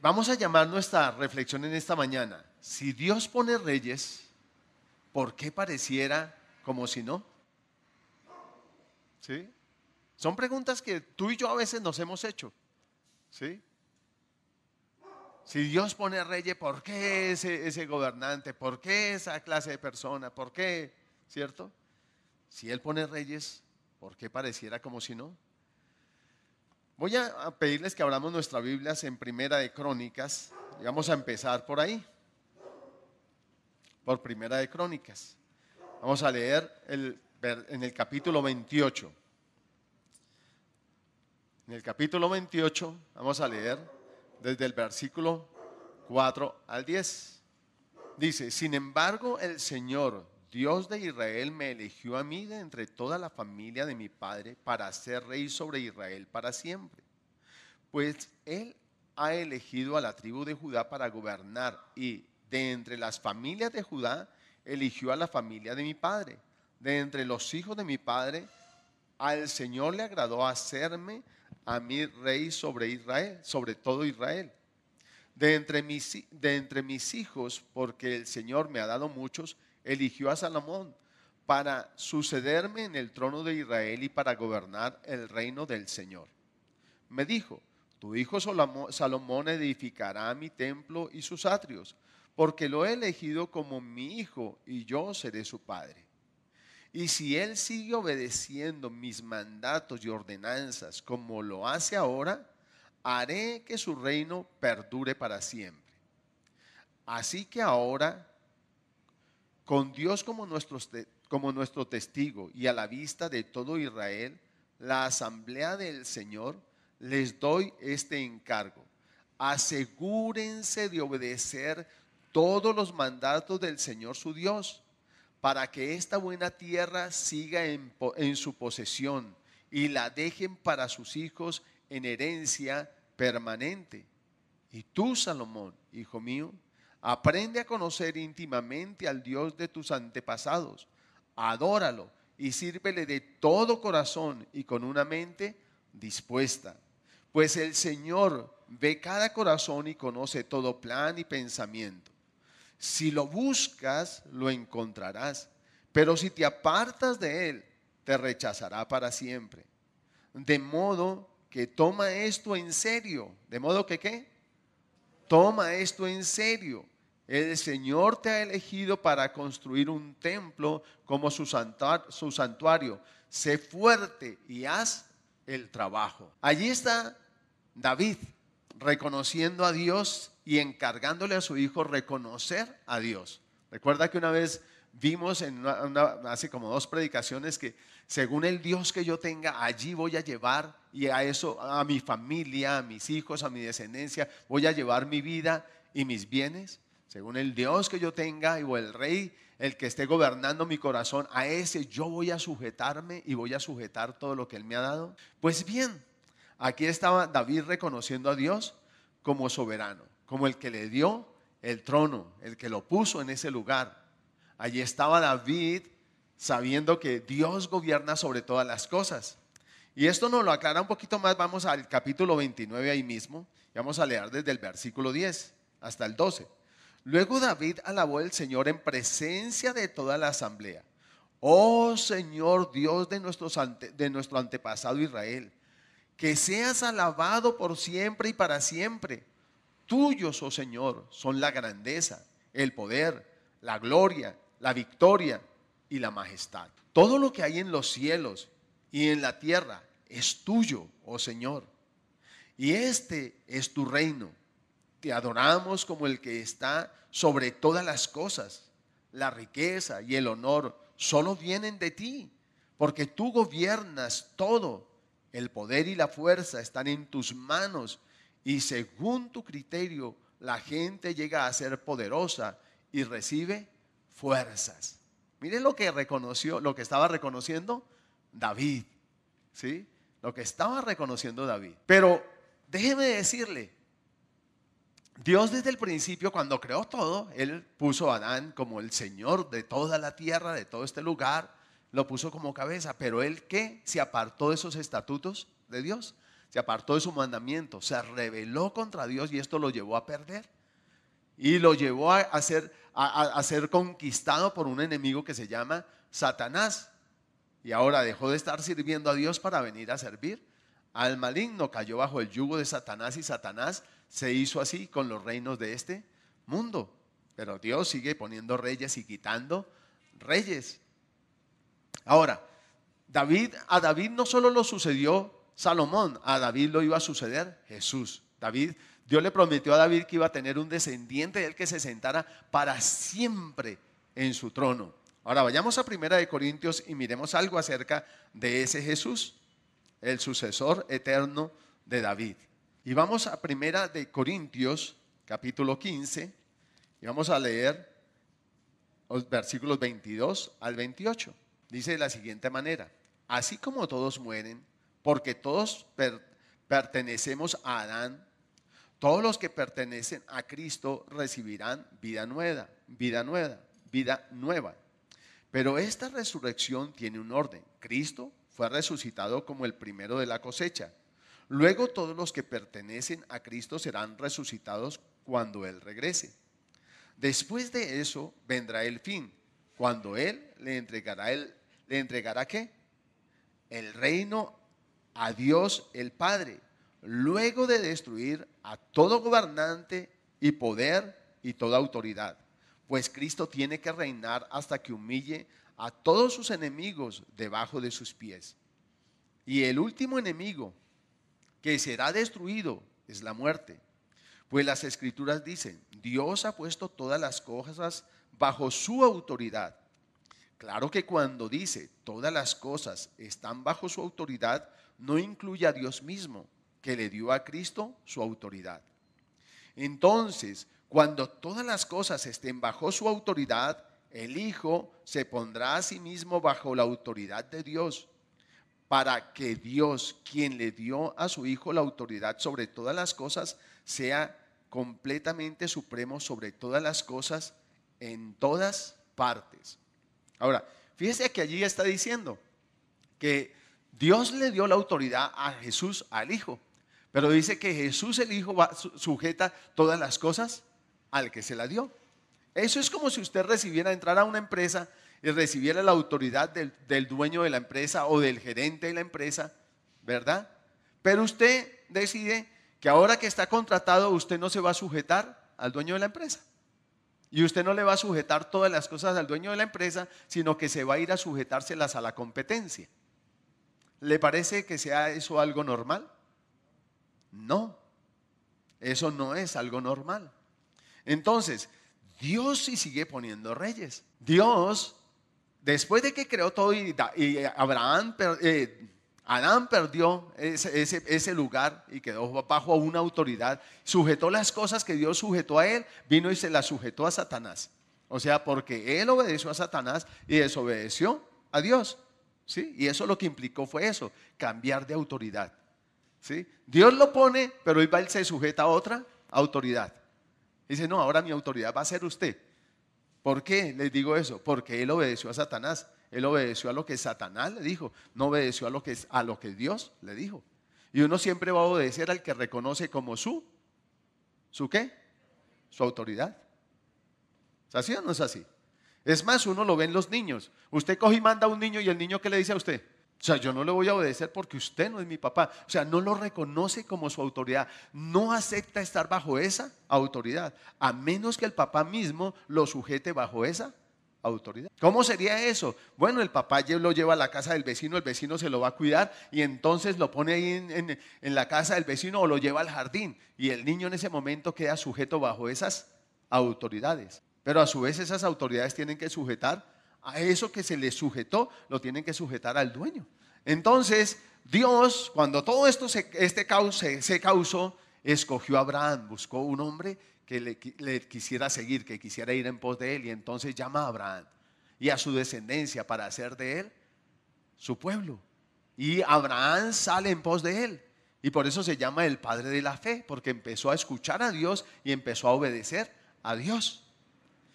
vamos a llamar nuestra reflexión en esta mañana. Si Dios pone reyes, ¿por qué pareciera como si no? ¿Sí? Son preguntas que tú y yo a veces nos hemos hecho. ¿Sí? Si Dios pone reyes, ¿por qué ese, ese gobernante? ¿Por qué esa clase de persona? ¿Por qué? ¿Cierto? Si Él pone reyes, ¿por qué pareciera como si no? Voy a pedirles que abramos nuestras Biblias en Primera de Crónicas y vamos a empezar por ahí, por Primera de Crónicas. Vamos a leer en el capítulo 28. En el capítulo 28 vamos a leer desde el versículo 4 al 10. Dice, sin embargo el Señor, Dios de Israel, me eligió a mí de entre toda la familia de mi padre para ser rey sobre Israel para siempre. Pues Él ha elegido a la tribu de Judá para gobernar y de entre las familias de Judá eligió a la familia de mi padre. De entre los hijos de mi padre, al Señor le agradó hacerme a mí rey sobre Israel, sobre todo Israel. De entre, mis, de entre mis hijos, porque el Señor me ha dado muchos, eligió a Salomón para sucederme en el trono de Israel y para gobernar el reino del Señor. Me dijo, tu hijo Salomón edificará mi templo y sus atrios, porque lo he elegido como mi hijo y yo seré su padre. Y si él sigue obedeciendo mis mandatos y ordenanzas como lo hace ahora, haré que su reino perdure para siempre. Así que ahora, con Dios como nuestro, como nuestro testigo y a la vista de todo Israel, la asamblea del Señor, les doy este encargo. Asegúrense de obedecer todos los mandatos del Señor su Dios para que esta buena tierra siga en, su posesión y la dejen para sus hijos en herencia permanente. Y tú, Salomón, hijo mío, aprende a conocer íntimamente al Dios de tus antepasados, adóralo y sírvele de todo corazón y con una mente dispuesta. Pues el Señor ve cada corazón y conoce todo plan y pensamiento. Si lo buscas, lo encontrarás. Pero si te apartas de él, te rechazará para siempre. De modo que toma esto en serio. ¿De modo que qué? Toma esto en serio. El Señor te ha elegido para construir un templo como su santuario. Sé fuerte y haz el trabajo. Allí está David reconociendo a Dios y encargándole a su hijo reconocer a Dios. Recuerda que una vez vimos en hace como dos predicaciones que según el Dios que yo tenga, allí voy a llevar y a eso, a mi familia, a mis hijos, a mi descendencia, voy a llevar mi vida y mis bienes. Según el Dios que yo tenga o el rey, el que esté gobernando mi corazón, a ese yo voy a sujetarme y voy a sujetar todo lo que él me ha dado. Pues bien, aquí estaba David reconociendo a Dios como soberano como el que le dio el trono, el que lo puso en ese lugar. Allí estaba David sabiendo que Dios gobierna sobre todas las cosas. Y esto nos lo aclara un poquito más. Vamos al capítulo 29 ahí mismo. Y vamos a leer desde el versículo 10 hasta el 12. Luego David alabó al Señor en presencia de toda la asamblea. Oh Señor Dios de, de nuestro antepasado Israel, que seas alabado por siempre y para siempre Tuyos, oh Señor, son la grandeza, el poder, la gloria, la victoria y la majestad. Todo lo que hay en los cielos y en la tierra es tuyo, oh Señor. Y este es tu reino. Te adoramos como el que está sobre todas las cosas. La riqueza y el honor solo vienen de ti, porque tú gobiernas todo. El poder y la fuerza están en tus manos y según tu criterio la gente llega a ser poderosa y recibe fuerzas. Miren lo que reconoció, lo que estaba reconociendo David, ¿sí? Lo que estaba reconociendo David. Pero déjeme decirle, Dios desde el principio, cuando creó todo, Él puso a Adán como el Señor de toda la tierra, de todo este lugar, lo puso como cabeza, pero Él ¿qué? se apartó de esos estatutos de Dios se apartó de su mandamiento, se rebeló contra Dios y esto lo llevó a perder. Y lo llevó a, ser, a ser conquistado por un enemigo que se llama Satanás. Y ahora dejó de estar sirviendo a Dios para venir a servir al maligno, cayó bajo el yugo de Satanás y Satanás se hizo así con los reinos de este mundo. Pero Dios sigue poniendo reyes y quitando reyes. Ahora, David, a David no solo lo sucedió Salomón, a David lo iba a suceder Jesús. David, Dios le prometió a David que iba a tener un descendiente del que se sentara para siempre en su trono. Ahora vayamos a Primera de Corintios y miremos algo acerca de ese Jesús, el sucesor eterno de David. Y vamos a Primera de Corintios, capítulo 15, y vamos a leer los versículos 22 al 28. Dice de la siguiente manera, así como todos mueren, porque todos pertenecemos a Adán, todos los que pertenecen a Cristo recibirán vida nueva, vida nueva, vida nueva. Pero esta resurrección tiene un orden. Cristo fue resucitado como el primero de la cosecha. Luego todos los que pertenecen a Cristo serán resucitados cuando Él regrese. Después de eso vendrá el fin, cuando Él le entregará, el, le entregará qué? El reino a Dios el Padre, luego de destruir a todo gobernante y poder y toda autoridad pues Cristo tiene que reinar hasta que humille a todos sus enemigos debajo de sus pies. Y el último enemigo que será destruido es la muerte. Pues las escrituras dicen, Dios ha puesto todas las cosas bajo su autoridad. Claro que cuando dice todas las cosas están bajo su autoridad, no incluye a Dios mismo, que le dio a Cristo su autoridad. Entonces, cuando todas las cosas estén bajo su autoridad, el Hijo se pondrá a sí mismo bajo la autoridad de Dios, para que Dios, quien le dio a su Hijo la autoridad sobre todas las cosas, sea completamente supremo sobre todas las cosas en todas partes. Ahora, fíjese que allí está diciendo que Dios le dio la autoridad a Jesús, al Hijo, pero dice que Jesús el Hijo va, sujeta todas las cosas al que se la dio. Eso es como si usted recibiera entrar a una empresa y recibiera la autoridad del, del, dueño de la empresa o del gerente de la empresa, ¿verdad? Pero usted decide que ahora que está contratado usted no se va a sujetar al dueño de la empresa. Y usted no le va a sujetar todas las cosas al dueño de la empresa, sino que se va a ir a sujetárselas a la competencia. ¿Le parece que sea eso algo normal? No, eso no es algo normal. Entonces, Dios sí sigue poniendo reyes. Dios, después de que creó todo y, Abraham, eh, Adán perdió ese, lugar y quedó bajo una autoridad, sujetó las cosas que Dios sujetó a él, vino y se las sujetó a Satanás. O sea, porque él obedeció a Satanás y desobedeció a Dios. ¿sí? Y eso lo que implicó fue eso, cambiar de autoridad. ¿sí? Dios lo pone, pero él se sujeta a otra autoridad. Dice, no, ahora mi autoridad va a ser usted. ¿Por qué les digo eso? Porque él obedeció a Satanás. Él obedeció a lo que Satanás le dijo, no obedeció a lo que, a lo que Dios le dijo. Y uno siempre va a obedecer al que reconoce como su, ¿su qué? Su autoridad. ¿Es así o no es así? Es más, uno lo ve en los niños. Usted coge y manda a un niño y el niño ¿qué le dice a usted? O sea, yo no le voy a obedecer porque usted no es mi papá. O sea, no lo reconoce como su autoridad. No acepta estar bajo esa autoridad, a menos que el papá mismo lo sujete bajo esa autoridad. ¿Cómo sería eso? Bueno, el papá lo lleva a la casa del vecino, el vecino se lo va a cuidar y entonces lo pone ahí en, la casa del vecino o lo lleva al jardín y el niño en ese momento queda sujeto bajo esas autoridades. Pero a su vez esas autoridades tienen que sujetar a eso que se le sujetó, lo tienen que sujetar al dueño. Entonces, Dios, cuando todo esto se, este causó, escogió a Abraham, buscó un hombre que le, le, quisiera seguir, que quisiera ir en pos de él, y entonces llama a Abraham y a su descendencia para hacer de él su pueblo. Y Abraham sale en pos de él. Y por eso se llama el padre de la fe, porque empezó a escuchar a Dios y empezó a obedecer a Dios.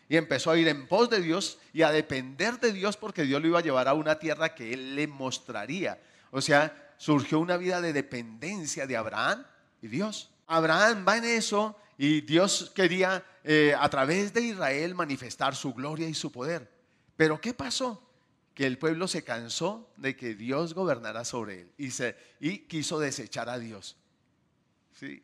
Y empezó a ir en pos de Dios y a depender de Dios porque Dios lo iba a llevar a una tierra que Él le mostraría. O sea, surgió una vida de dependencia de Abraham y Dios. Abraham va en eso y Dios quería eh, a través de Israel manifestar su gloria y su poder. Pero ¿qué pasó? Que el pueblo se cansó de que Dios gobernara sobre él y, se, y quiso desechar a Dios.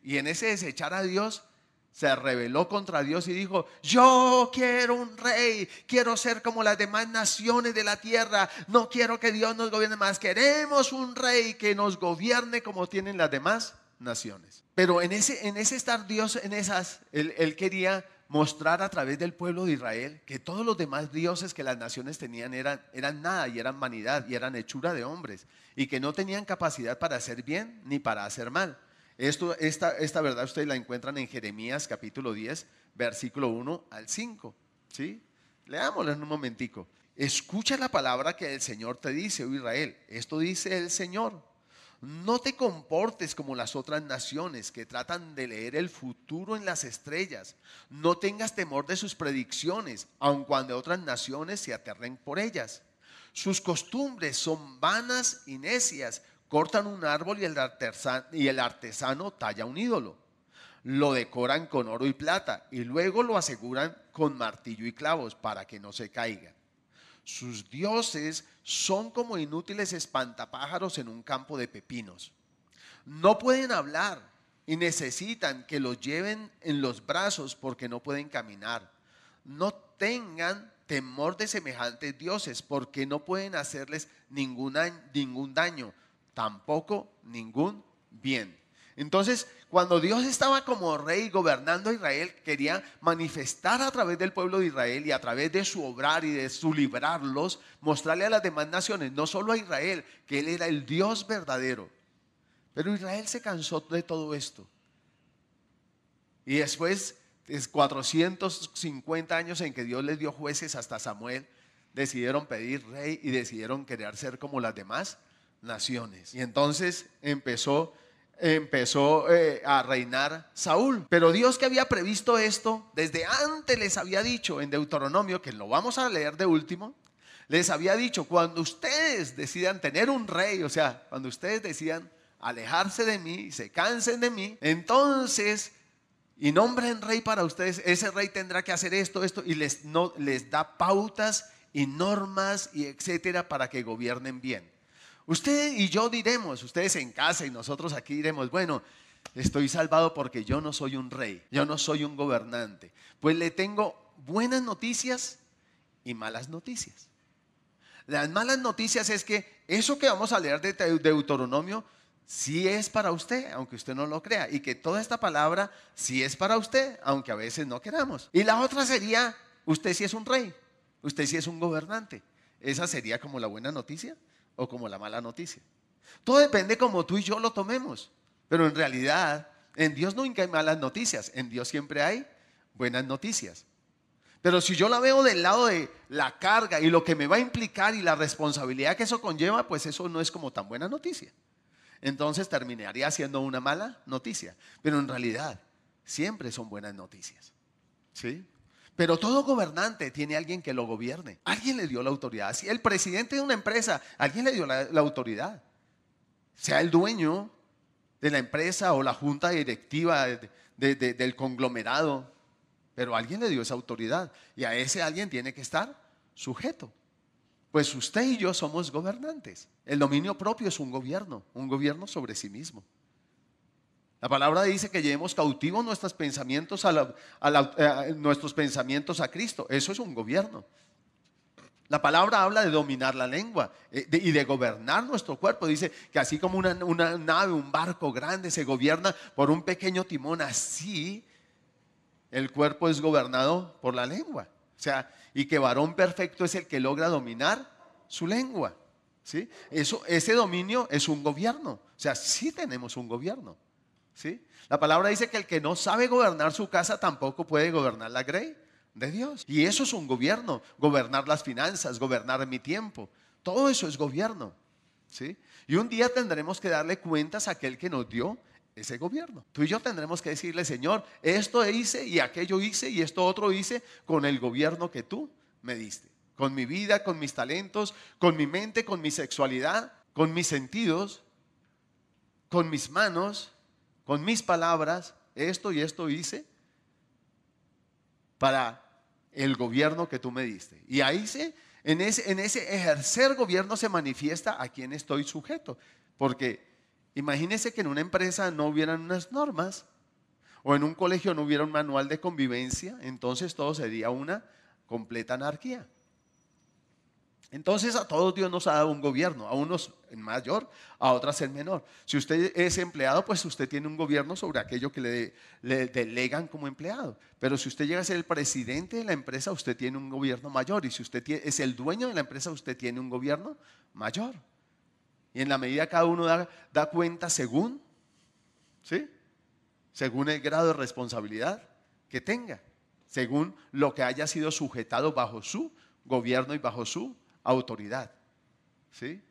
Y en ese desechar a Dios se rebeló contra Dios y dijo, yo quiero un rey, quiero ser como las demás naciones de la tierra, no quiero que Dios nos gobierne más, queremos un rey que nos gobierne como tienen las demás naciones. Pero en ese, en ese estar Dios, en esas, él, quería mostrar a través del pueblo de Israel que todos los demás dioses que las naciones tenían eran, eran nada y eran vanidad y eran hechura de hombres y que no tenían capacidad para hacer bien ni para hacer mal. Esto, esta, esta verdad ustedes la encuentran en Jeremías capítulo 10, versículo 1 al 5. ¿sí? Leámoslo en un momentico. Escucha la palabra que el Señor te dice, oh Israel. Esto dice el Señor. No te comportes como las otras naciones que tratan de leer el futuro en las estrellas. No tengas temor de sus predicciones, aun cuando otras naciones se aterren por ellas. Sus costumbres son vanas y necias. Cortan un árbol y el, artesano, y el artesano talla un ídolo. Lo decoran con oro y plata y luego lo aseguran con martillo y clavos para que no se caiga. Sus dioses son como inútiles espantapájaros en un campo de pepinos. No pueden hablar y necesitan que los lleven en los brazos porque no pueden caminar. No tengan temor de semejantes dioses porque no pueden hacerles ningún, ningún daño, tampoco ningún bien. Entonces, cuando Dios estaba como rey gobernando a Israel, quería manifestar a través del pueblo de Israel y a través de su obrar y de su librarlos, mostrarle a las demás naciones, no solo a Israel, que Él era el Dios verdadero. Pero Israel se cansó de todo esto. Y después de 450 años en que Dios les dio jueces hasta Samuel, decidieron pedir rey y decidieron querer ser como las demás naciones. Y entonces empezó empezó eh, a reinar Saúl. Pero Dios que había previsto esto, desde antes les había dicho en Deuteronomio, que lo vamos a leer de último, les había dicho, cuando ustedes decidan tener un rey, o sea, cuando ustedes decidan alejarse de mí y se cansen de mí, entonces, y nombren rey para ustedes, ese rey tendrá que hacer esto, esto, y les, no, les da pautas y normas y etcétera para que gobiernen bien. Usted y yo diremos, ustedes en casa y nosotros aquí diremos, bueno, estoy salvado porque yo no soy un rey, yo no soy un gobernante. Pues le tengo buenas noticias y malas noticias. Las malas noticias es que eso que vamos a leer de Deuteronomio sí es para usted, aunque usted no lo crea, y que toda esta palabra sí es para usted, aunque a veces no queramos. Y la otra sería, usted sí es un rey, usted sí es un gobernante. Esa sería como la buena noticia o como la mala noticia. Todo depende como tú y yo lo tomemos. Pero en realidad, en Dios nunca hay malas noticias. En Dios siempre hay buenas noticias. Pero si yo la veo del lado de la carga y lo que me va a implicar y la responsabilidad que eso conlleva, pues eso no es como tan buena noticia. Entonces terminaría siendo una mala noticia. Pero en realidad, siempre son buenas noticias. ¿Sí? Pero todo gobernante tiene alguien que lo gobierne. Alguien le dio la autoridad. Si el presidente de una empresa, alguien le dio la, autoridad. Sea el dueño de la empresa o la junta directiva del conglomerado. Pero alguien le dio esa autoridad. Y a ese alguien tiene que estar sujeto. Pues usted y yo somos gobernantes. El dominio propio es un gobierno, un gobierno sobre sí mismo. La palabra dice que llevemos cautivos nuestros pensamientos a, eh, nuestros pensamientos a Cristo. Eso es un gobierno. La palabra habla de dominar la lengua eh, y de gobernar nuestro cuerpo. Dice que así como una, una, nave, un barco grande se gobierna por un pequeño timón, así el cuerpo es gobernado por la lengua. O sea, y que varón perfecto es el que logra dominar su lengua. ¿sí? Eso, ese dominio es un gobierno. O sea, sí tenemos un gobierno. ¿Sí? La palabra dice que el que no sabe gobernar su casa tampoco puede gobernar la grey de Dios. Y eso es un gobierno, gobernar las finanzas, gobernar mi tiempo. Todo eso es gobierno. ¿Sí? Y un día tendremos que darle cuentas a aquel que nos dio ese gobierno. Tú y yo tendremos que decirle, Señor, esto hice y aquello hice y esto otro hice con el gobierno que tú me diste. Con mi vida, con mis talentos, con mi mente, con mi sexualidad, con mis sentidos, con mis manos, con mis palabras, esto y esto hice para el gobierno que tú me diste. Y ahí se, en ese, en ese ejercer gobierno se manifiesta a quién estoy sujeto. Porque imagínese que en una empresa no hubieran unas normas o en un colegio no hubiera un manual de convivencia, entonces todo sería una completa anarquía. Entonces a todos Dios nos ha dado un gobierno, a unos en mayor, a otras en menor. Si usted es empleado, pues usted tiene un gobierno sobre aquello que le, le, delegan como empleado. Pero si usted llega a ser el presidente de la empresa, usted tiene un gobierno mayor. Y si usted es el dueño de la empresa, usted tiene un gobierno mayor. Y en la medida cada uno da, da cuenta según, ¿sí? Según el grado de responsabilidad que tenga, según lo que haya sido sujetado bajo su gobierno y bajo su autoridad. ¿Sí?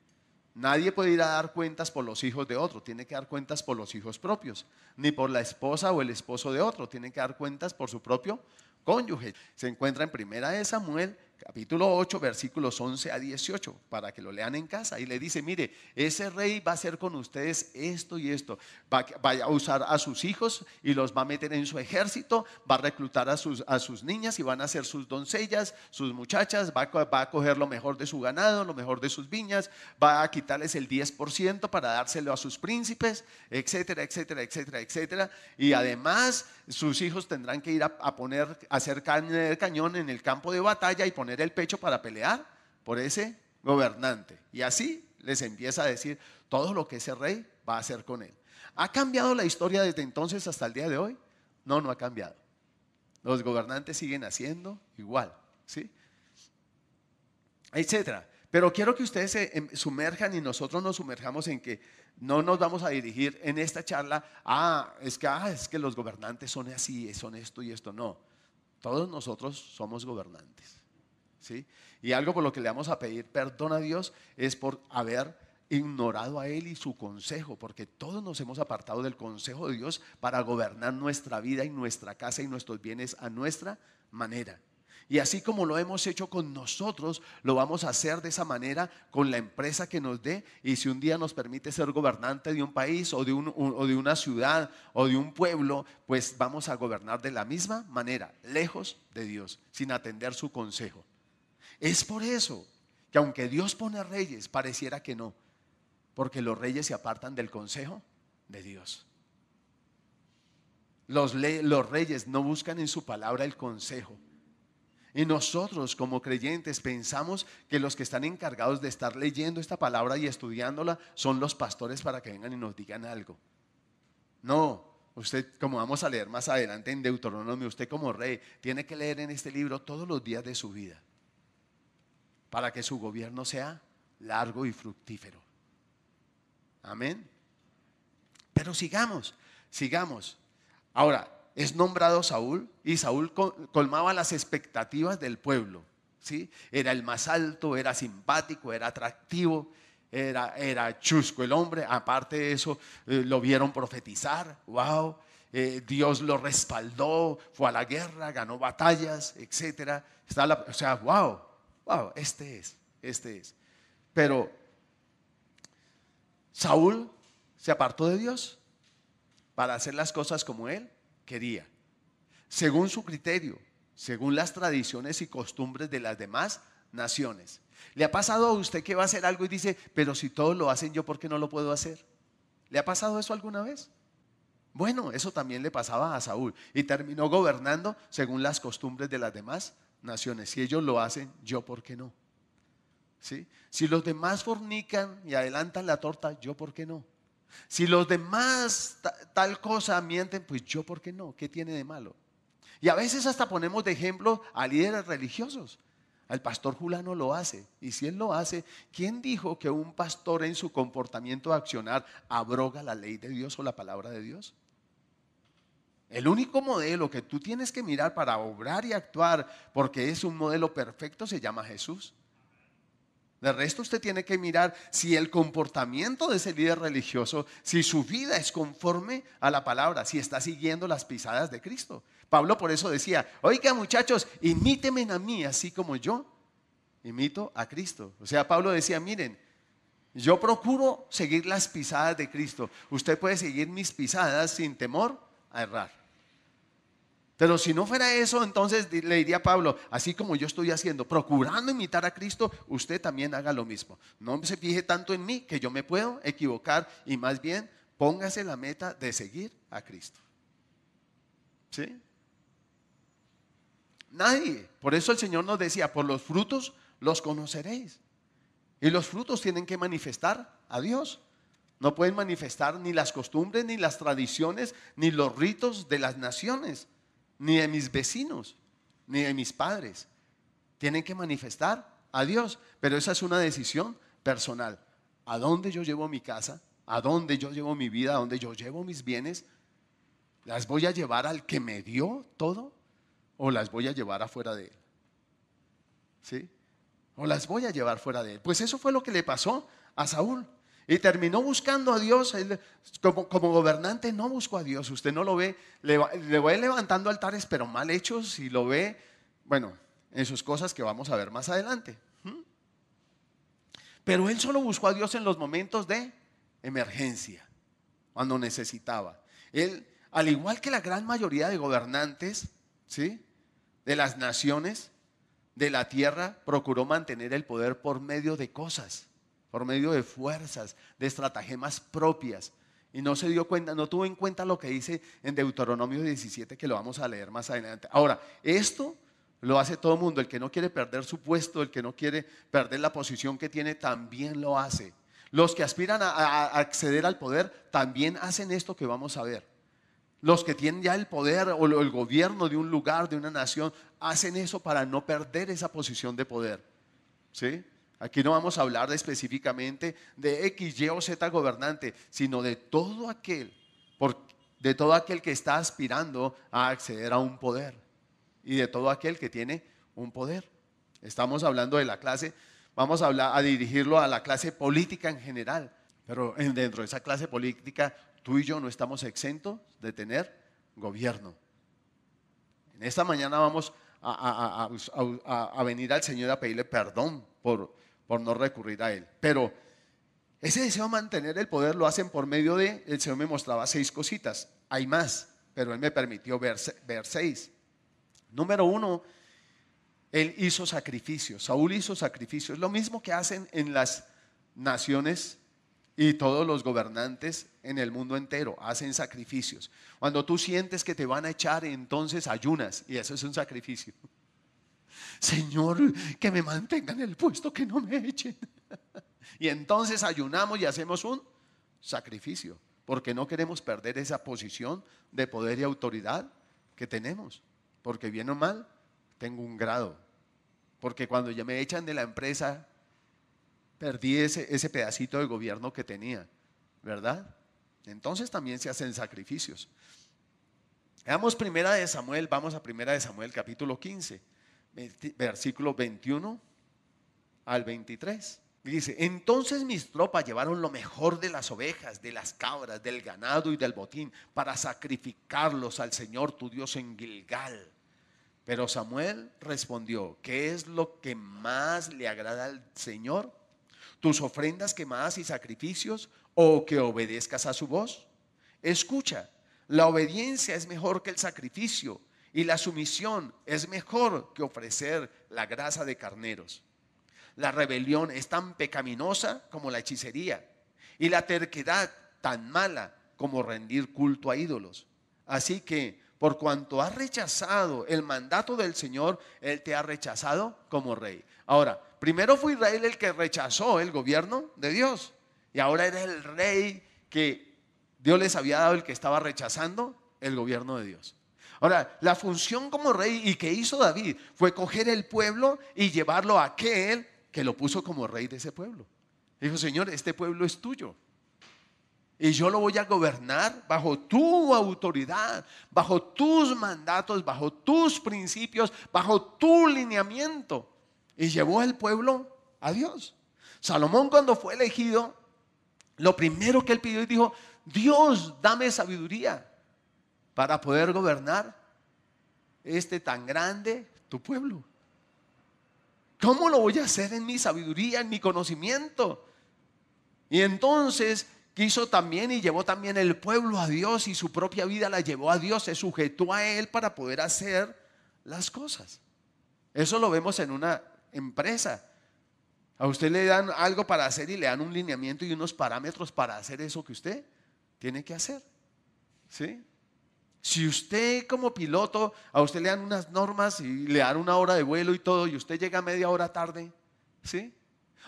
Nadie puede ir a dar cuentas por los hijos de otro, tiene que dar cuentas por los hijos propios, ni por la esposa o el esposo de otro, tiene que dar cuentas por su propio cónyuge. Se encuentra en primera de Samuel capítulo 8, versículos 11 a 18, para que lo lean en casa. Y le dice, mire, ese rey va a hacer con ustedes esto y esto. Va, a usar a sus hijos y los va a meter en su ejército, va a reclutar a sus, a sus niñas y van a ser sus doncellas, sus muchachas, va a, va a coger lo mejor de su ganado, lo mejor de sus viñas, va a quitarles el 10% para dárselo a sus príncipes, etcétera, etcétera, etcétera, etcétera. Y además sus hijos tendrán que ir a, poner, a hacer cañón en el campo de batalla y poner el pecho para pelear por ese gobernante. Y así les empieza a decir todo lo que ese rey va a hacer con él. ¿Ha cambiado la historia desde entonces hasta el día de hoy? No, no ha cambiado. Los gobernantes siguen haciendo igual, ¿sí? Etcétera. Pero quiero que ustedes se em, sumerjan y nosotros nos sumerjamos en que no nos vamos a dirigir en esta charla a, es que, ah, es que los gobernantes son así, son esto y esto. No, todos nosotros somos gobernantes. ¿Sí? Y algo por lo que le vamos a pedir perdón a Dios es por haber ignorado a Él y su consejo, porque todos nos hemos apartado del consejo de Dios para gobernar nuestra vida y nuestra casa y nuestros bienes a nuestra manera. Y así como lo hemos hecho con nosotros, lo vamos a hacer de esa manera con la empresa que nos dé. Y si un día nos permite ser gobernante de un país o de, o de una ciudad o de un pueblo, pues vamos a gobernar de la misma manera, lejos de Dios, sin atender su consejo. Es por eso que aunque Dios pone reyes, pareciera que no, porque los reyes se apartan del consejo de Dios. Los, los reyes no buscan en su palabra el consejo y nosotros como creyentes pensamos que los que están encargados de estar leyendo esta palabra y estudiándola son los pastores para que vengan y nos digan algo. No, usted como vamos a leer más adelante en Deuteronomio, usted como rey tiene que leer en este libro todos los días de su vida para que su gobierno sea largo y fructífero. Amén. Pero sigamos, sigamos. Ahora, es nombrado Saúl y Saúl colmaba las expectativas del pueblo. ¿sí? Era el más alto, era simpático, era atractivo, era, era chusco el hombre. Aparte de eso, eh, lo vieron profetizar. ¡Wow! Eh, Dios lo respaldó, fue a la guerra, ganó batallas, etc. O sea, wow, wow, este es, este es. Pero Saúl se apartó de Dios para hacer las cosas como él quería, según su criterio, según las tradiciones y costumbres de las demás naciones. ¿Le ha pasado a usted que va a hacer algo y dice, pero si todos lo hacen, yo por qué no lo puedo hacer? ¿Le ha pasado eso alguna vez? Bueno, eso también le pasaba a Saúl y terminó gobernando según las costumbres de las demás naciones. Si ellos lo hacen, yo por qué no? ¿Sí? Si los demás fornican y adelantan la torta, yo por qué no? Si los demás tal cosa mienten, pues yo, ¿por qué no? ¿Qué tiene de malo? Y a veces hasta ponemos de ejemplo a líderes religiosos. El pastor Julano lo hace. Y si él lo hace, ¿quién dijo que un pastor en su comportamiento accionar abroga la ley de Dios o la palabra de Dios? El único modelo que tú tienes que mirar para obrar y actuar, porque es un modelo perfecto, se llama Jesús. De resto usted tiene que mirar si el comportamiento de ese líder religioso, si su vida es conforme a la palabra, si está siguiendo las pisadas de Cristo. Pablo por eso decía, oiga muchachos, imítenme a mí así como yo imito a Cristo. O sea, Pablo decía, miren, Yo procuro seguir las pisadas de Cristo. Usted puede seguir mis pisadas sin temor a errar. Pero si no fuera eso, entonces le diría a Pablo, así como yo estoy haciendo, procurando imitar a Cristo, usted también haga lo mismo. No se fije tanto en mí, que yo me puedo equivocar y más bien póngase la meta de seguir a Cristo. ¿Sí? Nadie. Por eso el Señor nos decía, por los frutos los conoceréis. Y los frutos tienen que manifestar a Dios. No pueden manifestar ni las costumbres, ni las tradiciones, ni los ritos de las naciones, ni de mis vecinos, ni de mis padres. Tienen que manifestar a Dios. Pero esa es una decisión personal. ¿A dónde yo llevo mi casa? ¿A dónde yo llevo mi vida? ¿A dónde yo llevo mis bienes? ¿Las voy a llevar al que me dio todo? ¿O las voy a llevar afuera de él? ¿Sí? o las voy a llevar fuera de él. Pues eso fue lo que le pasó a Saúl. Y terminó buscando a Dios. como, gobernante no buscó a Dios. Usted no lo ve. Le, le levantando altares, pero mal hechos. Y lo ve, bueno, en sus cosas que vamos a ver más adelante. Pero él solo buscó a Dios en los momentos de emergencia, cuando necesitaba. Él, al igual que la gran mayoría de gobernantes, ¿sí? De las naciones, de la tierra procuró mantener el poder por medio de cosas, por medio de fuerzas, de estratagemas propias. Y no se dio cuenta, no tuvo en cuenta lo que dice en Deuteronomio 17, que lo vamos a leer más adelante. Ahora, esto lo hace todo el mundo. El que no quiere perder su puesto, el que no quiere perder la posición que tiene, también lo hace. Los que aspiran a, acceder al poder también hacen esto que vamos a ver. Los que tienen ya el poder o el gobierno de un lugar, de una nación, hacen eso para no perder esa posición de poder. ¿Sí? Aquí no vamos a hablar específicamente de X, Y o Z gobernante, sino de todo aquel, de todo aquel que está aspirando a acceder a un poder y de todo aquel que tiene un poder. Estamos hablando de la clase, vamos a, dirigirlo a la clase política en general, pero dentro de esa clase política tú y yo no estamos exentos de tener gobierno. En esta mañana vamos a, venir al Señor a pedirle perdón por, por no recurrir a Él. Pero ese deseo de mantener el poder lo hacen por medio de, el Señor me mostraba seis cositas. Hay más, pero Él me permitió ver, seis. Número uno, Él hizo sacrificios. Saúl hizo sacrificios. Lo mismo que hacen en las naciones y todos los gobernantes en el mundo entero hacen sacrificios. Cuando tú sientes que te van a echar, entonces ayunas y eso es un sacrificio. Señor, que me mantengan el puesto, que no me echen. Y entonces ayunamos y hacemos un sacrificio, porque no queremos perder esa posición de poder y autoridad que tenemos. Porque bien o mal, tengo un grado. Porque cuando ya me echan de la empresa, perdí ese, ese pedacito de gobierno que tenía, ¿verdad? Entonces también se hacen sacrificios. Veamos primera de Samuel, vamos a primera de Samuel capítulo 15, versículo 21 al 23. Dice, entonces mis tropas llevaron lo mejor de las ovejas, de las cabras, del ganado y del botín para sacrificarlos al Señor tu Dios en Gilgal. Pero Samuel respondió, ¿qué es lo que más le agrada al Señor? tus ofrendas quemadas y sacrificios o que obedezcas a su voz? Escucha, la obediencia es mejor que el sacrificio y la sumisión es mejor que ofrecer la grasa de carneros. La rebelión es tan pecaminosa como la hechicería y la terquedad tan mala como rendir culto a ídolos. Así que, por cuanto has rechazado el mandato del Señor, Él te ha rechazado como rey. Ahora, primero fue Israel el que rechazó el gobierno de Dios. Y ahora era el rey que Dios les había dado el que estaba rechazando el gobierno de Dios. Ahora, la función como rey y que hizo David fue coger el pueblo y llevarlo a aquel que lo puso como rey de ese pueblo. Dijo, Señor, este pueblo es tuyo. Y yo lo voy a gobernar bajo tu autoridad, bajo tus mandatos, bajo tus principios, bajo tu lineamiento y llevó al pueblo a Dios. Salomón cuando fue elegido, lo primero que él pidió y dijo, Dios, dame sabiduría para poder gobernar este tan grande, tu pueblo. ¿Cómo lo voy a hacer en mi sabiduría, en mi conocimiento? Y entonces quiso también y llevó también el pueblo a Dios y su propia vida la llevó a Dios, se sujetó a Él para poder hacer las cosas. Eso lo vemos en una empresa. A usted le dan algo para hacer y le dan un lineamiento y unos parámetros para hacer eso que usted tiene que hacer. ¿Sí? Si usted como piloto, a usted le dan unas normas y le dan una hora de vuelo y todo, y usted llega media hora tarde, ¿sí?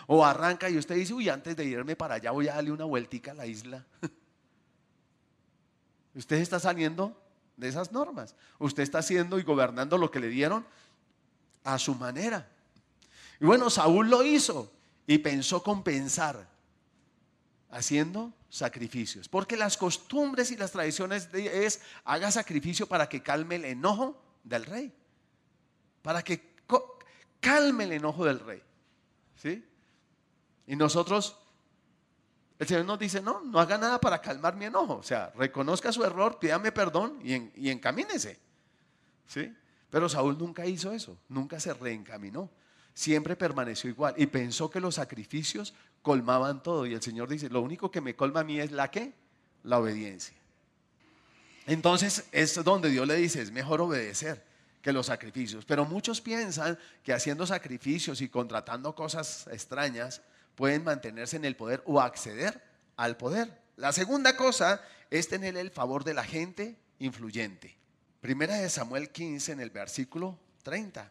O arranca y usted dice, uy, antes de irme para allá voy a darle una vueltica a la isla. usted está saliendo de esas normas. Usted está haciendo y gobernando lo que le dieron a su manera. Y bueno, Saúl lo hizo y pensó compensar haciendo sacrificios. Porque las costumbres y las tradiciones es haga sacrificio para que calme el enojo del rey. Para que calme el enojo del rey. ¿Sí? Y nosotros, el Señor nos dice, no, no haga nada para calmar mi enojo. O sea, reconozca su error, pídame perdón y, y encamínese. ¿Sí? Pero Saúl nunca hizo eso, nunca se reencaminó. Siempre permaneció igual y pensó que los sacrificios colmaban todo. Y el Señor dice, lo único que me colma a mí es la que? La obediencia. Entonces es donde Dios le dice, es mejor obedecer que los sacrificios. Pero muchos piensan que haciendo sacrificios y contratando cosas extrañas pueden mantenerse en el poder o acceder al poder. La segunda cosa es tener el favor de la gente influyente. Primera de Samuel 15 en el versículo 30.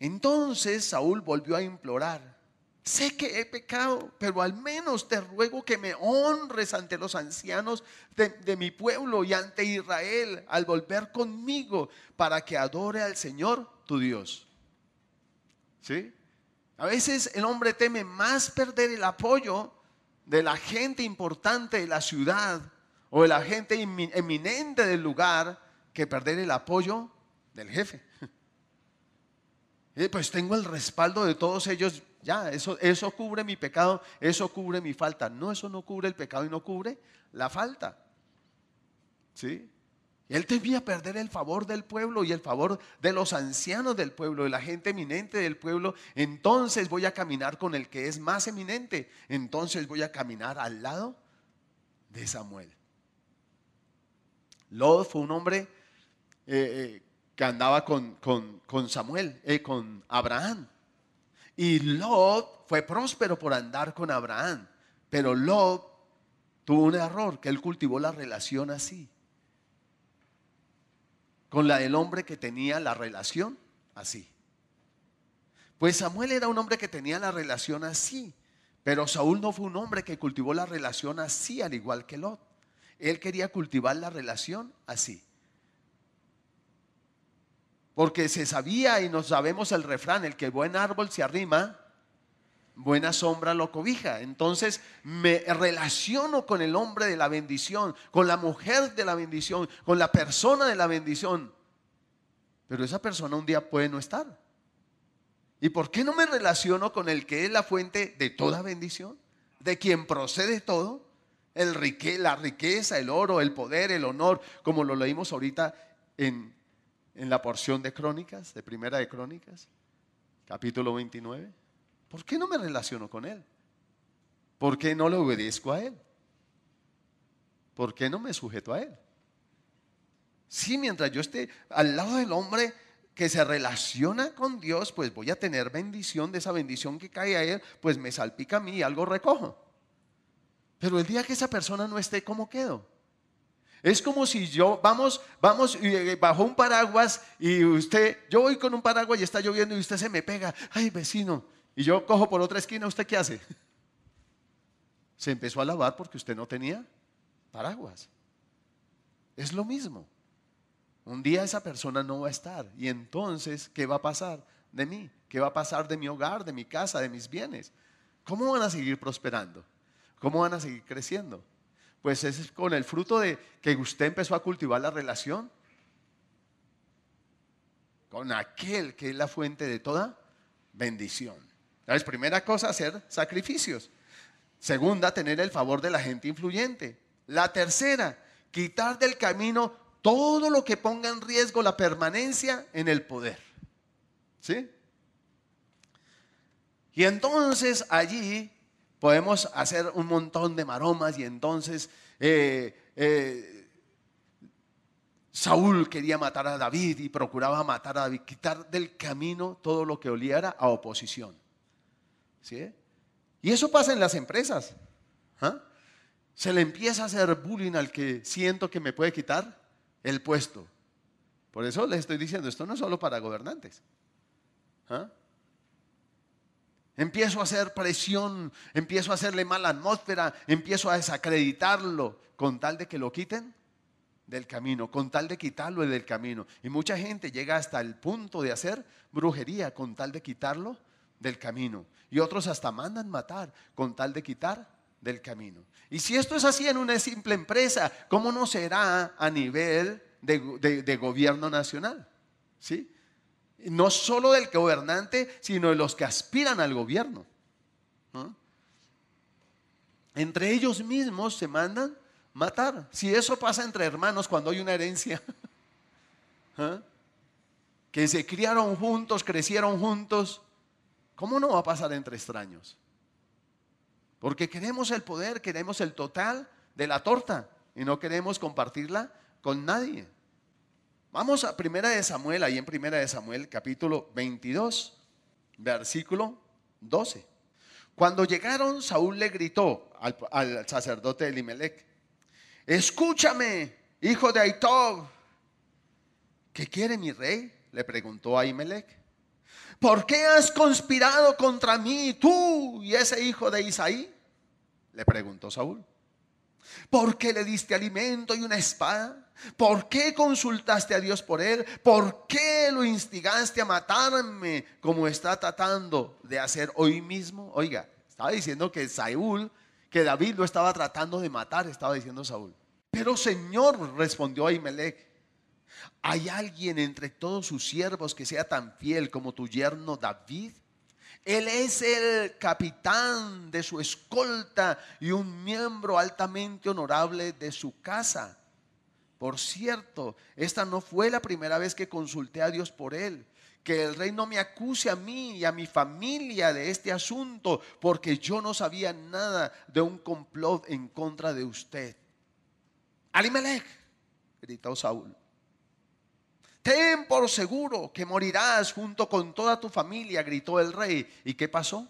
Entonces Saúl volvió a implorar Sé que he pecado, pero al menos te ruego que me honres ante los ancianos de, mi pueblo y ante Israel al volver conmigo para que adore al Señor tu Dios. ¿Sí? A veces el hombre teme más perder el apoyo de la gente importante de la ciudad o de la gente eminente del lugar que perder el apoyo del jefe. Pues tengo el respaldo de todos ellos ya, eso, eso cubre mi pecado, eso cubre mi falta. No, eso no cubre el pecado y no cubre la falta. ¿Sí? Él temía perder el favor del pueblo y el favor de los ancianos del pueblo, de la gente eminente del pueblo. Entonces voy a caminar con el que es más eminente. Entonces voy a caminar al lado de Samuel. Lot fue un hombre eh, eh, que andaba con, con, Samuel, eh, con Abraham. Y Lot fue próspero por andar con Abraham. Pero Lot tuvo un error, que él cultivó la relación así. Con la del hombre que tenía la relación así. Pues Samuel era un hombre que tenía la relación así. Pero Saúl no fue un hombre que cultivó la relación así, al igual que Lot. Él quería cultivar la relación así. Porque se sabía y nos sabemos el refrán, el que buen árbol se arrima, buena sombra lo cobija. Entonces me relaciono con el hombre de la bendición, con la mujer de la bendición, con la persona de la bendición. Pero esa persona un día puede no estar. ¿Y por qué no me relaciono con el que es la fuente de toda bendición? De quien procede todo. El rique, la riqueza, el oro, el poder, el honor, como lo leímos ahorita en en la porción de Crónicas, de Primera de Crónicas, capítulo 29? ¿Por qué no me relaciono con Él? ¿Por qué no le obedezco a Él? ¿Por qué no me sujeto a Él? Sí, mientras yo esté al lado del hombre que se relaciona con Dios, pues voy a tener bendición de esa bendición que cae a Él, pues me salpica a mí y algo recojo. Pero el día que esa persona no esté, ¿cómo quedo? Es como si yo, vamos, vamos eh, bajo un paraguas y usted, yo voy con un paraguas y está lloviendo y usted se me pega, ay vecino, y yo cojo por otra esquina, ¿usted qué hace? Se empezó a lavar porque usted no tenía paraguas. Es lo mismo. Un día esa persona no va a estar y entonces, ¿qué va a pasar de mí? ¿Qué va a pasar de mi hogar, de mi casa, de mis bienes? ¿Cómo van a seguir prosperando? ¿Cómo van a seguir creciendo? Pues es con el fruto de que usted empezó a cultivar la relación con aquel que es la fuente de toda bendición. Entonces, primera cosa, hacer sacrificios. Segunda, tener el favor de la gente influyente. La tercera, quitar del camino todo lo que ponga en riesgo la permanencia en el poder. ¿Sí? Y entonces allí podemos hacer un montón de maromas y entonces eh, eh, Saúl quería matar a David y procuraba matar a David, quitar del camino todo lo que oliera a oposición. ¿Sí? Y eso pasa en las empresas. ¿ah? Se le empieza a hacer bullying al que siento que me puede quitar el puesto. Por eso les estoy diciendo, esto no es solo para gobernantes. ¿Ah? Empiezo a hacer presión, empiezo a hacerle mala atmósfera, empiezo a desacreditarlo con tal de que lo quiten del camino, con tal de quitarlo del camino. Y mucha gente llega hasta el punto de hacer brujería con tal de quitarlo del camino. Y otros hasta mandan matar con tal de quitar del camino. Y si esto es así en una simple empresa, ¿cómo no será a nivel de, gobierno nacional? ¿Sí? No solo del gobernante, sino de los que aspiran al gobierno. Entre ellos mismos se mandan matar. Si eso pasa entre hermanos cuando hay una herencia, ¿ah? que se criaron juntos, crecieron juntos, ¿cómo no va a pasar entre extraños? Porque queremos el poder, queremos el total de la torta y no queremos compartirla con nadie. Vamos a Primera de Samuel, ahí en Primera de Samuel, capítulo 22, versículo 12. Cuando llegaron, Saúl le gritó al, sacerdote Elimelech, escúchame, hijo de Aitob. ¿Qué quiere mi rey? Le preguntó a Elimelech. ¿Por qué has conspirado contra mí, tú y ese hijo de Isaí? Le preguntó Saúl. ¿Por qué le diste alimento y una espada? ¿Por qué consultaste a Dios por él? ¿Por qué lo instigaste a matarme como está tratando de hacer hoy mismo? Oiga, estaba diciendo que Saúl, que David lo estaba tratando de matar, estaba diciendo Saúl. Pero Señor, respondió Ahimelech, ¿hay alguien entre todos sus siervos que sea tan fiel como tu yerno David? Él es el capitán de su escolta y un miembro altamente honorable de su casa. Por cierto, esta no fue la primera vez que consulté a Dios por él. Que el rey no me acuse a mí y a mi familia de este asunto, porque yo no sabía nada de un complot en contra de usted. Alimelech, gritó Saúl. Ten por seguro que morirás junto con toda tu familia, gritó el rey. ¿Y qué pasó?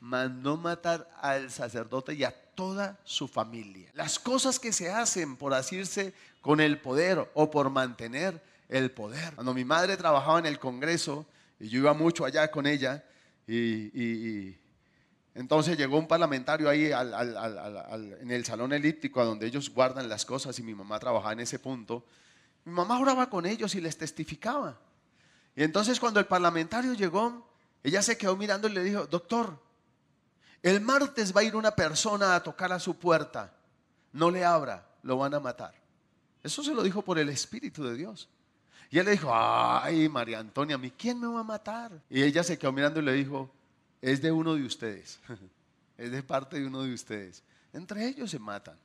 Mandó matar al sacerdote y a toda su familia. Las cosas que se hacen por asirse con el poder o por mantener el poder. Cuando mi madre trabajaba en el Congreso y yo iba mucho allá con ella y, entonces llegó un parlamentario ahí en el salón elíptico a donde ellos guardan las cosas y mi mamá trabajaba en ese punto. Mi mamá oraba con ellos y les testificaba. Y entonces cuando el parlamentario llegó, ella se quedó mirando y le dijo, doctor, el martes va a ir una persona a tocar a su puerta, no le abra, lo van a matar. Eso se lo dijo por el Espíritu de Dios. Y él le dijo, ay, María Antonia, ¿a mí quién me va a matar? Y ella se quedó mirando y le dijo, es de uno de ustedes, es de parte de uno de ustedes. Entre ellos se matan.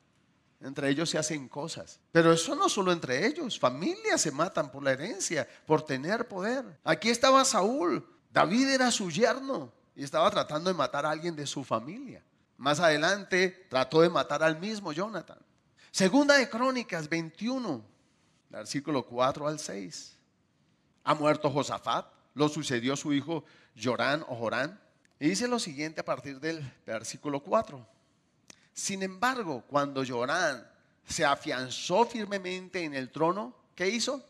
Entre ellos se hacen cosas. Pero eso no solo entre ellos. Familias se matan por la herencia, por tener poder. Aquí estaba Saúl. David era su yerno y estaba tratando de matar a alguien de su familia. Más adelante trató de matar al mismo Jonathan. Segunda de Crónicas 21, versículo 4 al 6. Ha muerto Josafat, lo sucedió su hijo Jorán o Jorán. Y dice lo siguiente a partir del versículo 4. Sin embargo, cuando Jorán se afianzó firmemente en el trono, ¿qué hizo?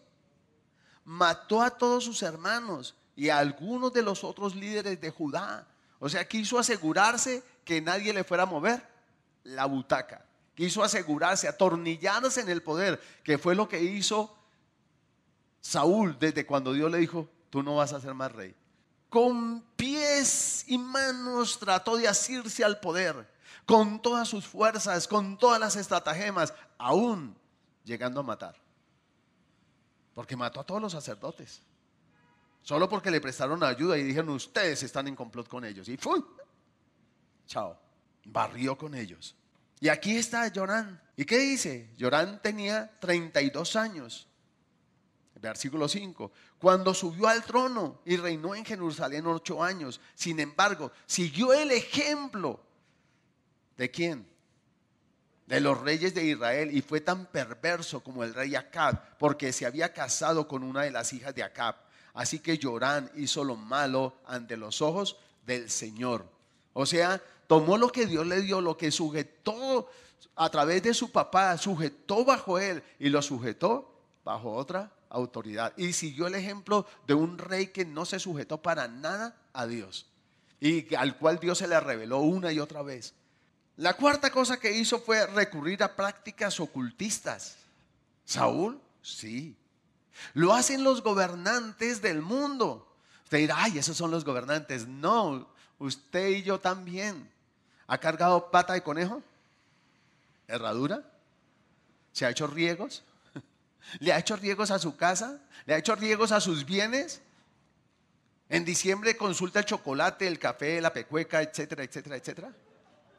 Mató a todos sus hermanos y a algunos de los otros líderes de Judá. O sea, quiso asegurarse que nadie le fuera a mover la butaca. Quiso asegurarse, atornillarse en el poder, que fue lo que hizo Saúl desde cuando Dios le dijo, tú no vas a ser más rey. Con pies y manos trató de asirse al poder con todas sus fuerzas, con todas las estratagemas, aún llegando a matar. Porque mató a todos los sacerdotes. Solo porque le prestaron ayuda y dijeron, ustedes están en complot con ellos. Y fue. Chao. Barrió con ellos. Y aquí está Llorán. ¿Y qué dice? Llorán tenía 32 años. Versículo 5. Cuando subió al trono y reinó en Jerusalén ocho años. Sin embargo, siguió el ejemplo ¿De quién? De los reyes de Israel. Y fue tan perverso como el rey Acab, porque se había casado con una de las hijas de Acab. Así que Llorán hizo lo malo ante los ojos del Señor. O sea, tomó lo que Dios le dio, lo que sujetó a través de su papá, sujetó bajo él y lo sujetó bajo otra autoridad. Y siguió el ejemplo de un rey que no se sujetó para nada a Dios y al cual Dios se le reveló una y otra vez. La cuarta cosa que hizo fue recurrir a prácticas ocultistas. Saúl, sí. Lo hacen los gobernantes del mundo. Usted dirá, ay, esos son los gobernantes. No, usted y yo también. ¿Ha cargado pata de conejo? ¿Herradura? ¿Se ha hecho riegos? ¿Le ha hecho riegos a su casa? ¿Le ha hecho riegos a sus bienes? En diciembre consulta el chocolate, el café, la pecueca, etcétera, etcétera, etcétera.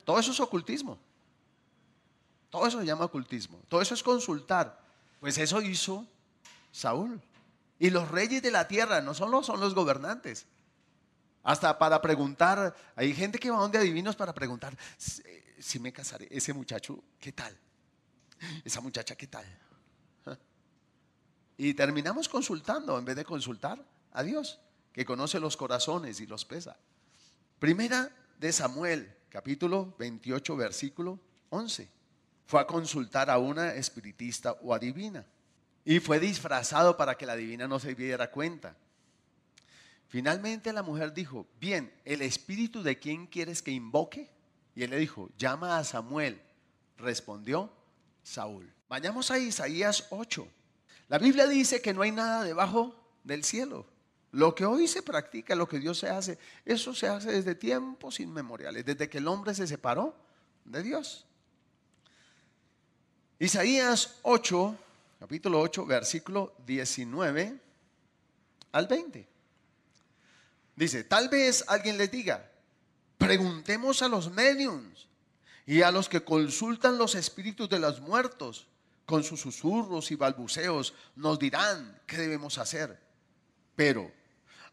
Todo eso es ocultismo. Todo eso se llama ocultismo. Todo eso es consultar. Pues eso hizo Saúl. Y los reyes de la tierra no solo son los gobernantes. Hasta para preguntar, hay gente que va donde adivinos para preguntar, si me casaré, ese muchacho, ¿qué tal? Esa muchacha, ¿qué tal? Y terminamos consultando en vez de consultar a Dios, que conoce los corazones y los pesa. Primera de Samuel, capítulo 28, versículo 11. Fue a consultar a una espiritista o adivina. Y fue disfrazado para que la divina no se diera cuenta. Finalmente la mujer dijo, bien, ¿el espíritu de quién quieres que invoque? Y él le dijo, llama a Samuel. Respondió Saúl. Vayamos a Isaías 8. La Biblia dice que no hay nada debajo del cielo. Lo que hoy se practica, lo que Dios se hace, eso se hace desde tiempos inmemoriales, desde que el hombre se separó de Dios. Isaías 8, capítulo 8, versículo 19 al 20. Dice, tal vez alguien les diga, preguntemos a los mediums y a los que consultan los espíritus de los muertos con sus susurros y balbuceos nos dirán qué debemos hacer. Pero,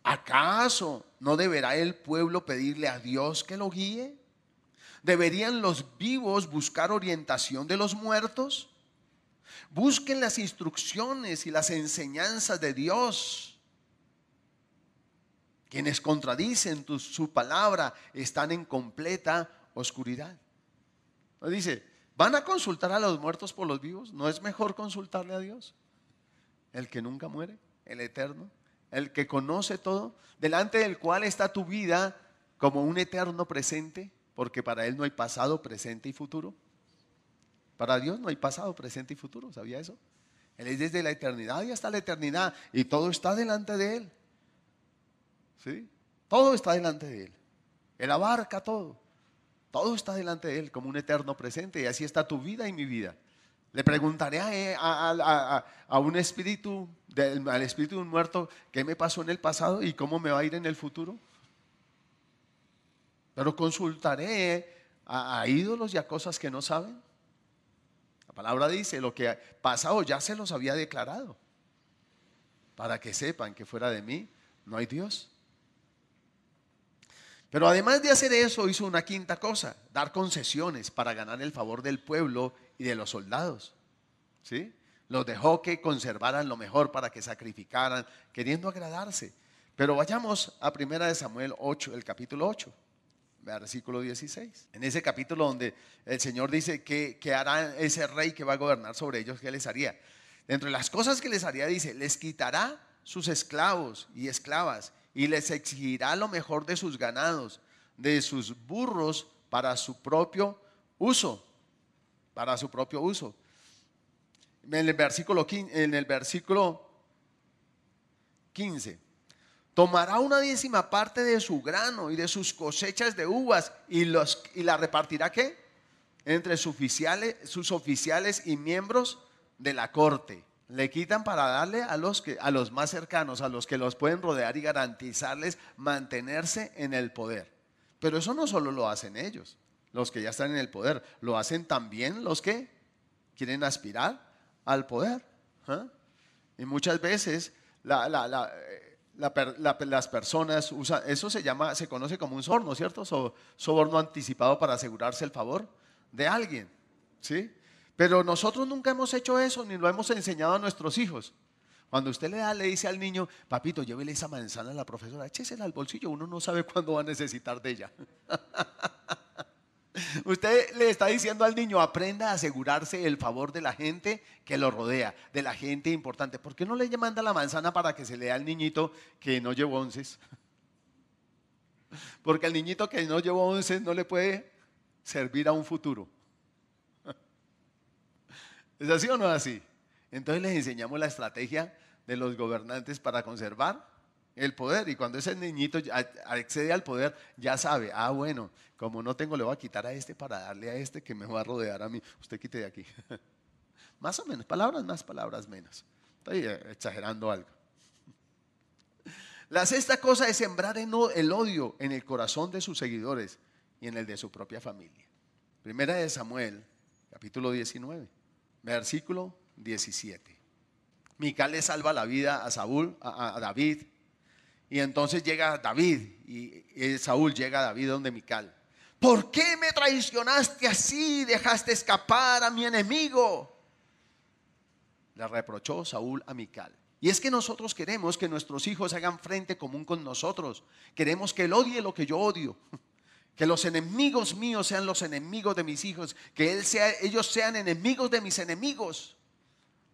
¿acaso no deberá el pueblo pedirle a Dios que lo guíe? ¿Deberían los vivos buscar orientación de los muertos? Busquen las instrucciones y las enseñanzas de Dios. Quienes contradicen su palabra están en completa oscuridad. Dice, ¿Van a consultar a los muertos por los vivos? ¿No es mejor consultarle a Dios? El que nunca muere, el eterno, el que conoce todo, delante del cual está tu vida como un eterno presente, porque para Él no hay pasado, presente y futuro. Para Dios no hay pasado, presente y futuro, ¿sabía eso? Él es desde la eternidad y hasta la eternidad y todo está delante de Él. ¿Sí? Todo está delante de Él. Él abarca todo. Todo está delante de Él como un eterno presente y así está tu vida y mi vida. Le preguntaré a, un espíritu, al espíritu de un muerto, qué me pasó en el pasado y cómo me va a ir en el futuro. Pero consultaré a, ídolos y a cosas que no saben. La palabra dice, lo que pasado ya se los había declarado, para que sepan que fuera de mí no hay Dios. Pero además de hacer eso, hizo una quinta cosa, dar concesiones para ganar el favor del pueblo y de los soldados. ¿Sí? Los dejó que conservaran lo mejor para que sacrificaran, queriendo agradarse. Pero vayamos a primera de Samuel 8, el capítulo 8, versículo 16. En ese capítulo donde el Señor dice que, que hará ese rey que va a gobernar sobre ellos, ¿qué les haría? Dentro de las cosas que les haría, dice, les quitará sus esclavos y esclavas y les exigirá lo mejor de sus ganados, de sus burros para su propio uso, para su propio uso. En el versículo 15, en el versículo 15 tomará una décima parte de su grano y de sus cosechas de uvas y, los, y la repartirá qué? Entre sus oficiales, sus oficiales y miembros de la corte le quitan para darle a los, que, a los más cercanos, a los que los pueden rodear y garantizarles mantenerse en el poder. Pero eso no solo lo hacen ellos, los que ya están en el poder, lo hacen también los que quieren aspirar al poder. ¿ah? Y muchas veces la, las personas usan, eso se llama, se conoce como un soborno, ¿cierto? soborno anticipado para asegurarse el favor de alguien, ¿sí? Pero nosotros nunca hemos hecho eso ni lo hemos enseñado a nuestros hijos. Cuando usted le da, le dice al niño, papito, llévele esa manzana a la profesora, échesela al bolsillo, uno no sabe cuándo va a necesitar de ella. Usted le está diciendo al niño, aprenda a asegurarse el favor de la gente que lo rodea, de la gente importante. ¿Por qué no le manda la manzana para que se le dé al niñito que no llevó onces? Porque el niñito que no llevó onces no le puede servir a un futuro. ¿Es así o no es así? Entonces les enseñamos la estrategia de los gobernantes para conservar el poder. Y cuando ese niñito accede al poder, ya sabe, ah, bueno, como no tengo, le voy a quitar a este para darle a este que me va a rodear a mí. Usted quite de aquí. más o menos, palabras más, palabras menos. Estoy eh, exagerando algo. La sexta cosa es sembrar el odio en el corazón de sus seguidores y en el de su propia familia. Primera de Samuel, capítulo 19, versículo 17. Mical le salva la vida a Saúl, a, David, y entonces llega David y, Saúl llega a David donde Mical. ¿Por qué me traicionaste así? Dejaste escapar a mi enemigo. Le reprochó Saúl a Mical. Y es que nosotros queremos que nuestros hijos hagan frente común con nosotros. Queremos que él odie lo que yo odio. Que los enemigos míos sean los enemigos de mis hijos. Que él sea, ellos sean enemigos de mis enemigos.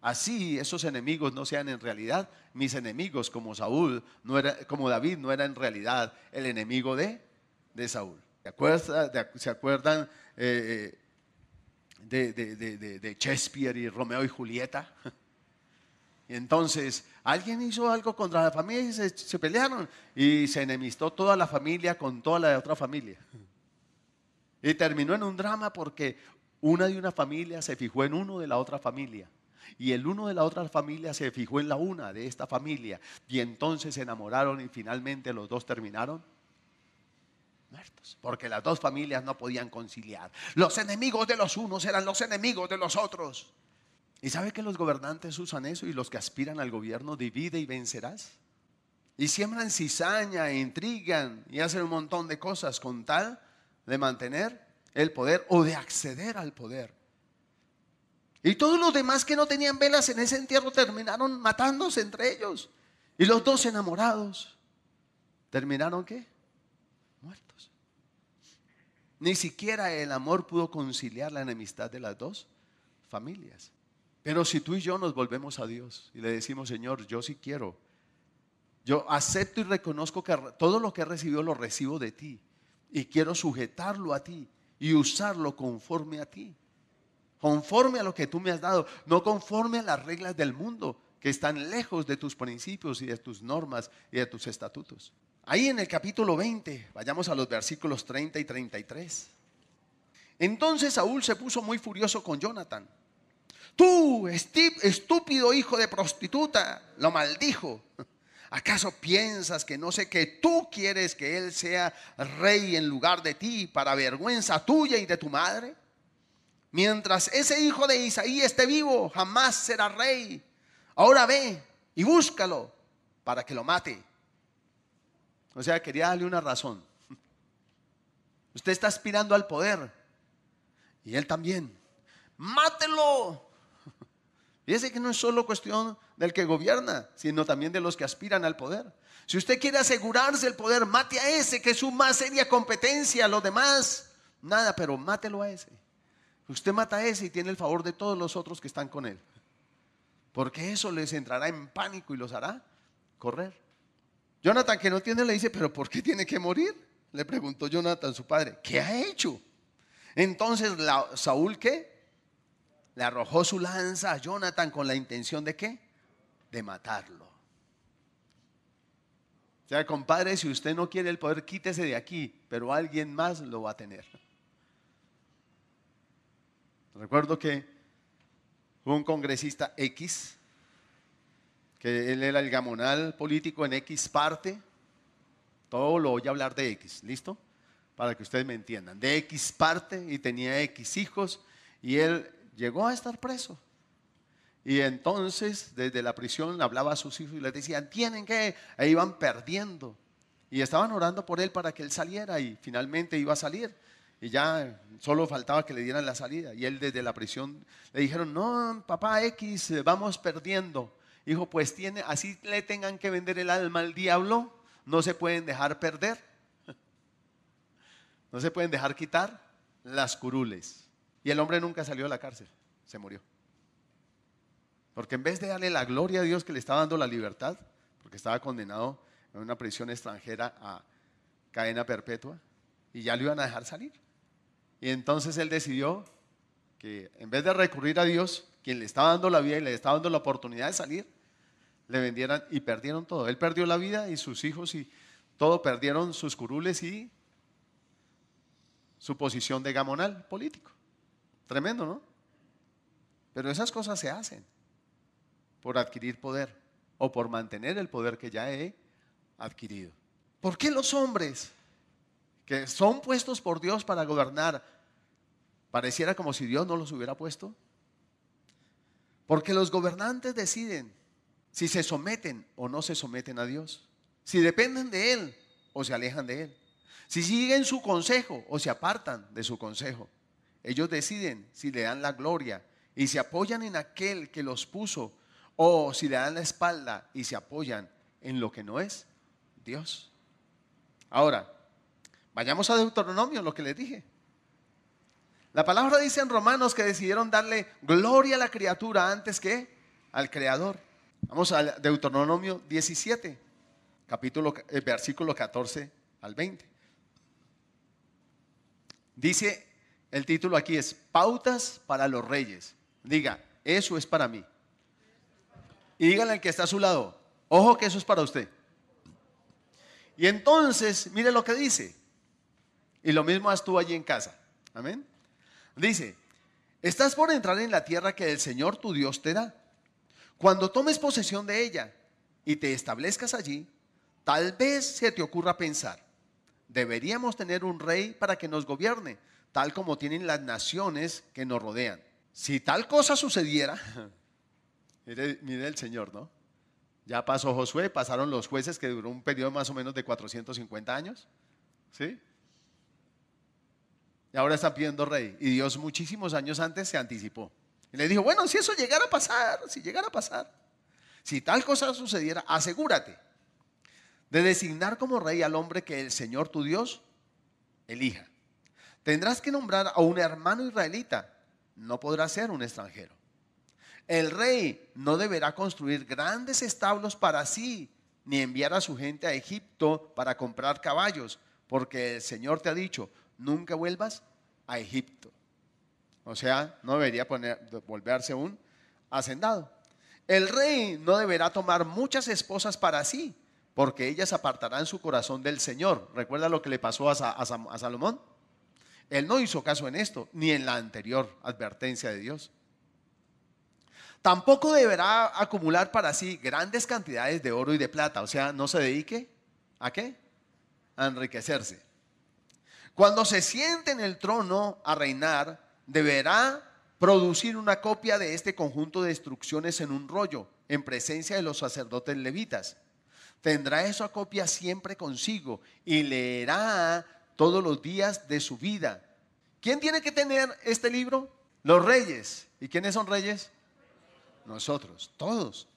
Así esos enemigos no sean en realidad mis enemigos, como Saúl, no era, como David no era en realidad el enemigo de, de Saúl. ¿Se acuerdan, eh, de, de, Shakespeare y Romeo y Julieta? Entonces alguien hizo algo contra la familia y se, se, pelearon y se enemistó toda la familia con toda la otra familia. Y terminó en un drama porque una de una familia se fijó en uno de la otra familia. Y el uno de la otra familia se fijó en la una de esta familia. Y entonces se enamoraron y finalmente los dos terminaron muertos. Porque las dos familias no podían conciliar. Los enemigos de los unos eran los enemigos de los otros. ¿Y sabe que los gobernantes usan eso y los que aspiran al gobierno divide y vencerás? Y siembran cizaña, e intrigan y hacen un montón de cosas con tal de mantener el poder o de acceder al poder. Y todos los demás que no tenían velas en ese entierro terminaron matándose entre ellos. Y los dos enamorados terminaron qué? Muertos. Ni siquiera el amor pudo conciliar la enemistad de las dos familias. Pero si tú y yo nos volvemos a Dios y le decimos, Señor, yo sí quiero, yo acepto y reconozco que todo lo que he recibido lo recibo de ti y quiero sujetarlo a ti y usarlo conforme a ti conforme a lo que tú me has dado, no conforme a las reglas del mundo que están lejos de tus principios y de tus normas y de tus estatutos. Ahí en el capítulo 20, vayamos a los versículos 30 y 33. Entonces Saúl se puso muy furioso con Jonathan. Tú, estúpido hijo de prostituta, lo maldijo. ¿Acaso piensas que no sé que tú quieres que él sea rey en lugar de ti para vergüenza tuya y de tu madre? Mientras ese hijo de Isaí esté vivo, jamás será rey. Ahora ve y búscalo para que lo mate. O sea, quería darle una razón. Usted está aspirando al poder. Y él también. Mátelo. Fíjese que no es solo cuestión del que gobierna, sino también de los que aspiran al poder. Si usted quiere asegurarse el poder, mate a ese, que es su más seria competencia. Los demás, nada, pero mátelo a ese. Usted mata a ese y tiene el favor de todos los otros que están con él. Porque eso les entrará en pánico y los hará correr. Jonathan, que no tiene, le dice, pero ¿por qué tiene que morir? Le preguntó Jonathan, su padre, ¿qué ha hecho? Entonces Saúl, ¿qué? Le arrojó su lanza a Jonathan con la intención de qué? De matarlo. O sea, compadre, si usted no quiere el poder, quítese de aquí, pero alguien más lo va a tener. Recuerdo que un congresista X, que él era el gamonal político en X parte, todo lo voy a hablar de X, ¿listo? Para que ustedes me entiendan. De X parte y tenía X hijos y él llegó a estar preso. Y entonces desde la prisión hablaba a sus hijos y les decían, tienen que, e iban perdiendo. Y estaban orando por él para que él saliera y finalmente iba a salir. Y ya solo faltaba que le dieran la salida. Y él desde la prisión le dijeron, no, papá X, vamos perdiendo. Dijo, pues tiene, así le tengan que vender el alma al diablo, no se pueden dejar perder. No se pueden dejar quitar las curules. Y el hombre nunca salió de la cárcel, se murió. Porque en vez de darle la gloria a Dios que le estaba dando la libertad, porque estaba condenado en una prisión extranjera a cadena perpetua, y ya lo iban a dejar salir. Y entonces él decidió que en vez de recurrir a Dios, quien le estaba dando la vida y le estaba dando la oportunidad de salir, le vendieran y perdieron todo. Él perdió la vida y sus hijos y todo perdieron sus curules y su posición de gamonal político. Tremendo, ¿no? Pero esas cosas se hacen por adquirir poder o por mantener el poder que ya he adquirido. ¿Por qué los hombres que son puestos por Dios para gobernar pareciera como si Dios no los hubiera puesto? Porque los gobernantes deciden si se someten o no se someten a Dios, si dependen de Él o se alejan de Él, si siguen su consejo o se apartan de su consejo. Ellos deciden si le dan la gloria y se apoyan en aquel que los puso o si le dan la espalda y se apoyan en lo que no es Dios. Ahora, vayamos a Deuteronomio, lo que les dije. La palabra dice en Romanos que decidieron darle gloria a la criatura antes que al Creador. Vamos a Deuteronomio 17, capítulo, eh, versículo 14 al 20. Dice, el título aquí es Pautas para los reyes. Diga, eso es para mí. Y díganle al que está a su lado, ojo que eso es para usted. Y entonces, mire lo que dice. Y lo mismo haz tú allí en casa. Amén. Dice, estás por entrar en la tierra que el Señor tu Dios te da. Cuando tomes posesión de ella y te establezcas allí, tal vez se te ocurra pensar, deberíamos tener un rey para que nos gobierne, tal como tienen las naciones que nos rodean. Si tal cosa sucediera, mire, el Señor, ¿no? Ya pasó Josué, pasaron los jueces que duró un periodo más o menos de 450 años, ¿sí? Y ahora están pidiendo rey. Y Dios muchísimos años antes se anticipó. Y le dijo, bueno, si eso llegara a pasar, si llegara a pasar, si tal cosa sucediera, asegúrate de designar como rey al hombre que el Señor tu Dios elija. Tendrás que nombrar a un hermano israelita, no podrá ser un extranjero. El rey no deberá construir grandes establos para sí, ni enviar a su gente a Egipto para comprar caballos, porque el Señor te ha dicho, nunca vuelvas a Egipto. O sea, no debería volverse un hacendado. El rey no deberá tomar muchas esposas para sí, porque ellas apartarán su corazón del Señor. ¿Recuerda lo que le pasó a Salomón? Él no hizo caso en esto, ni en la anterior advertencia de Dios. Tampoco deberá acumular para sí grandes cantidades de oro y de plata, o sea, no se dedique a qué? A enriquecerse. Cuando se siente en el trono a reinar, deberá producir una copia de este conjunto de instrucciones en un rollo, en presencia de los sacerdotes levitas. Tendrá esa copia siempre consigo y leerá todos los días de su vida. ¿Quién tiene que tener este libro? Los reyes. ¿Y quiénes son reyes? Nosotros, todos.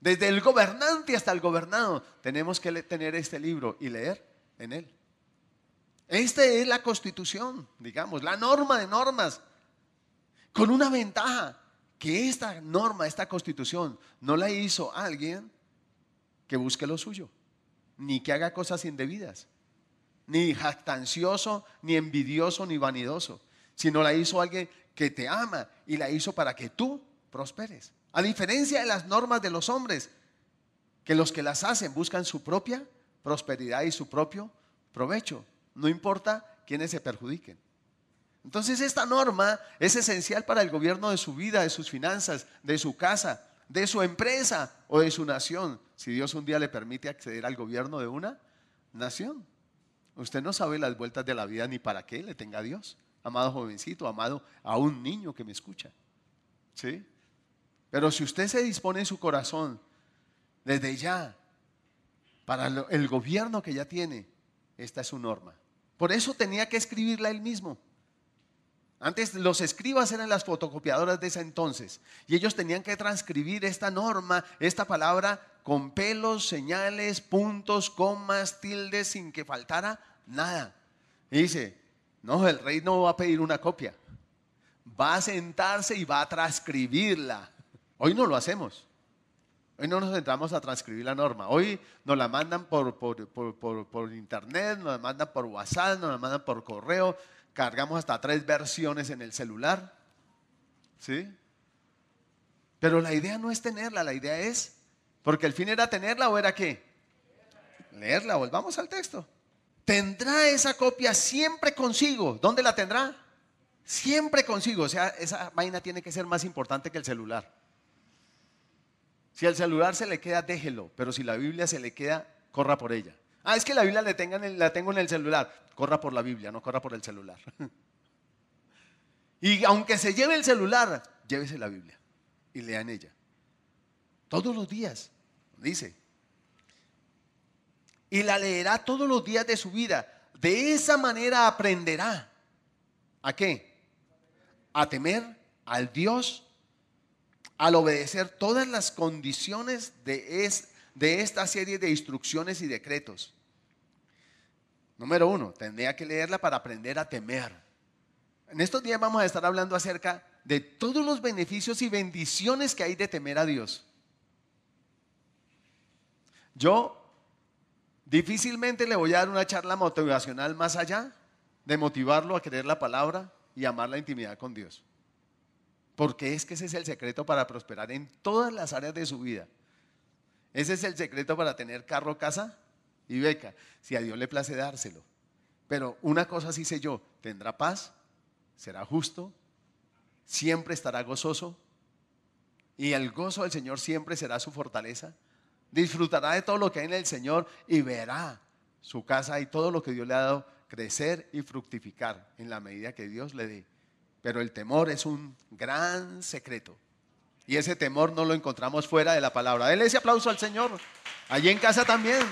Desde el gobernante hasta el gobernado tenemos que tener este libro y leer en él. Esta es la constitución, digamos, la norma de normas, con una ventaja, que esta norma, esta constitución, no la hizo alguien que busque lo suyo, ni que haga cosas indebidas, ni jactancioso, ni envidioso, ni vanidoso, sino la hizo alguien que te ama y la hizo para que tú prosperes. A diferencia de las normas de los hombres, que los que las hacen buscan su propia prosperidad y su propio provecho no importa quiénes se perjudiquen. Entonces esta norma es esencial para el gobierno de su vida, de sus finanzas, de su casa, de su empresa o de su nación, si Dios un día le permite acceder al gobierno de una nación. Usted no sabe las vueltas de la vida ni para qué le tenga Dios, amado jovencito, amado a un niño que me escucha. ¿Sí? Pero si usted se dispone en su corazón, desde ya, para el gobierno que ya tiene, esta es su norma. Por eso tenía que escribirla él mismo. Antes los escribas eran las fotocopiadoras de ese entonces y ellos tenían que transcribir esta norma, esta palabra con pelos, señales, puntos, comas, tildes, sin que faltara nada. Dice, no, el rey no va a pedir una copia, va a sentarse y va a transcribirla. Hoy no lo hacemos. Hoy no nos entramos a transcribir la norma. Hoy nos la mandan por, por, internet, nos la mandan por WhatsApp, nos la mandan por correo. Cargamos hasta tres versiones en el celular. ¿Sí? Pero la idea no es tenerla, la idea es, porque el fin era tenerla o era qué? Leerla, volvamos al texto. Tendrá esa copia siempre consigo. ¿Dónde la tendrá? Siempre consigo. O sea, esa vaina tiene que ser más importante que el celular. Si al celular se le queda, déjelo, pero si la Biblia se le queda, corra por ella. Ah, es que la Biblia la tengo en el celular. Corra por la Biblia, no corra por el celular. y aunque se lleve el celular, llévese la Biblia y lea en ella. Todos los días, dice. Y la leerá todos los días de su vida. De esa manera aprenderá. ¿A qué? A temer al Dios al obedecer todas las condiciones de, de esta serie de instrucciones y decretos. Número uno, tendría que leerla para aprender a temer. En estos días vamos a estar hablando acerca de todos los beneficios y bendiciones que hay de temer a Dios. Yo difícilmente le voy a dar una charla motivacional más allá de motivarlo a querer la palabra y amar la intimidad con Dios. Porque es que ese es el secreto para prosperar en todas las áreas de su vida. Ese es el secreto para tener carro, casa y beca, si a Dios le place dárselo. Pero una cosa sí sé yo, tendrá paz, será justo, siempre estará gozoso y el gozo del Señor siempre será su fortaleza. Disfrutará de todo lo que hay en el Señor y verá su casa y todo lo que Dios le ha dado crecer y fructificar en la medida que Dios le dé. Pero el temor es un gran secreto. Y ese temor no lo encontramos fuera de la palabra. Dele ese aplauso al Señor. Allí en casa también.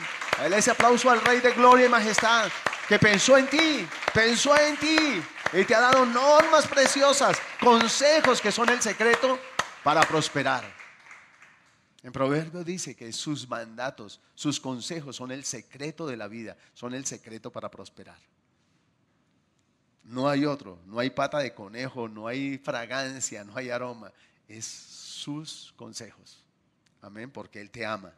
Dele ese aplauso al Rey de Gloria y Majestad. Que pensó en ti. Pensó en ti. Y te ha dado normas preciosas. Consejos que son el secreto para prosperar. En Proverbio dice que sus mandatos, sus consejos son el secreto de la vida. Son el secreto para prosperar. No hay otro, no hay pata de conejo, no hay fragancia, no hay aroma. Es sus consejos. Amén, porque Él te ama.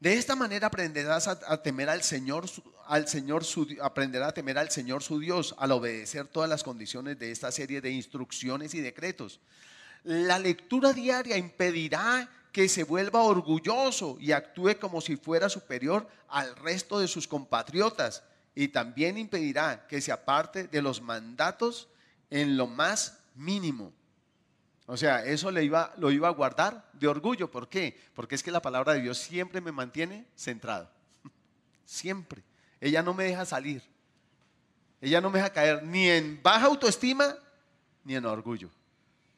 De esta manera aprenderás a, temer al Señor, al Señor su, aprenderá a temer al Señor su Dios al obedecer todas las condiciones de esta serie de instrucciones y decretos. La lectura diaria impedirá que se vuelva orgulloso y actúe como si fuera superior al resto de sus compatriotas y también impedirá que se aparte de los mandatos en lo más mínimo. O sea, eso le iba, lo iba a guardar de orgullo. ¿Por qué? Porque es que la palabra de Dios siempre me mantiene centrado. Siempre. Ella no me deja salir. Ella no me deja caer ni en baja autoestima ni en orgullo.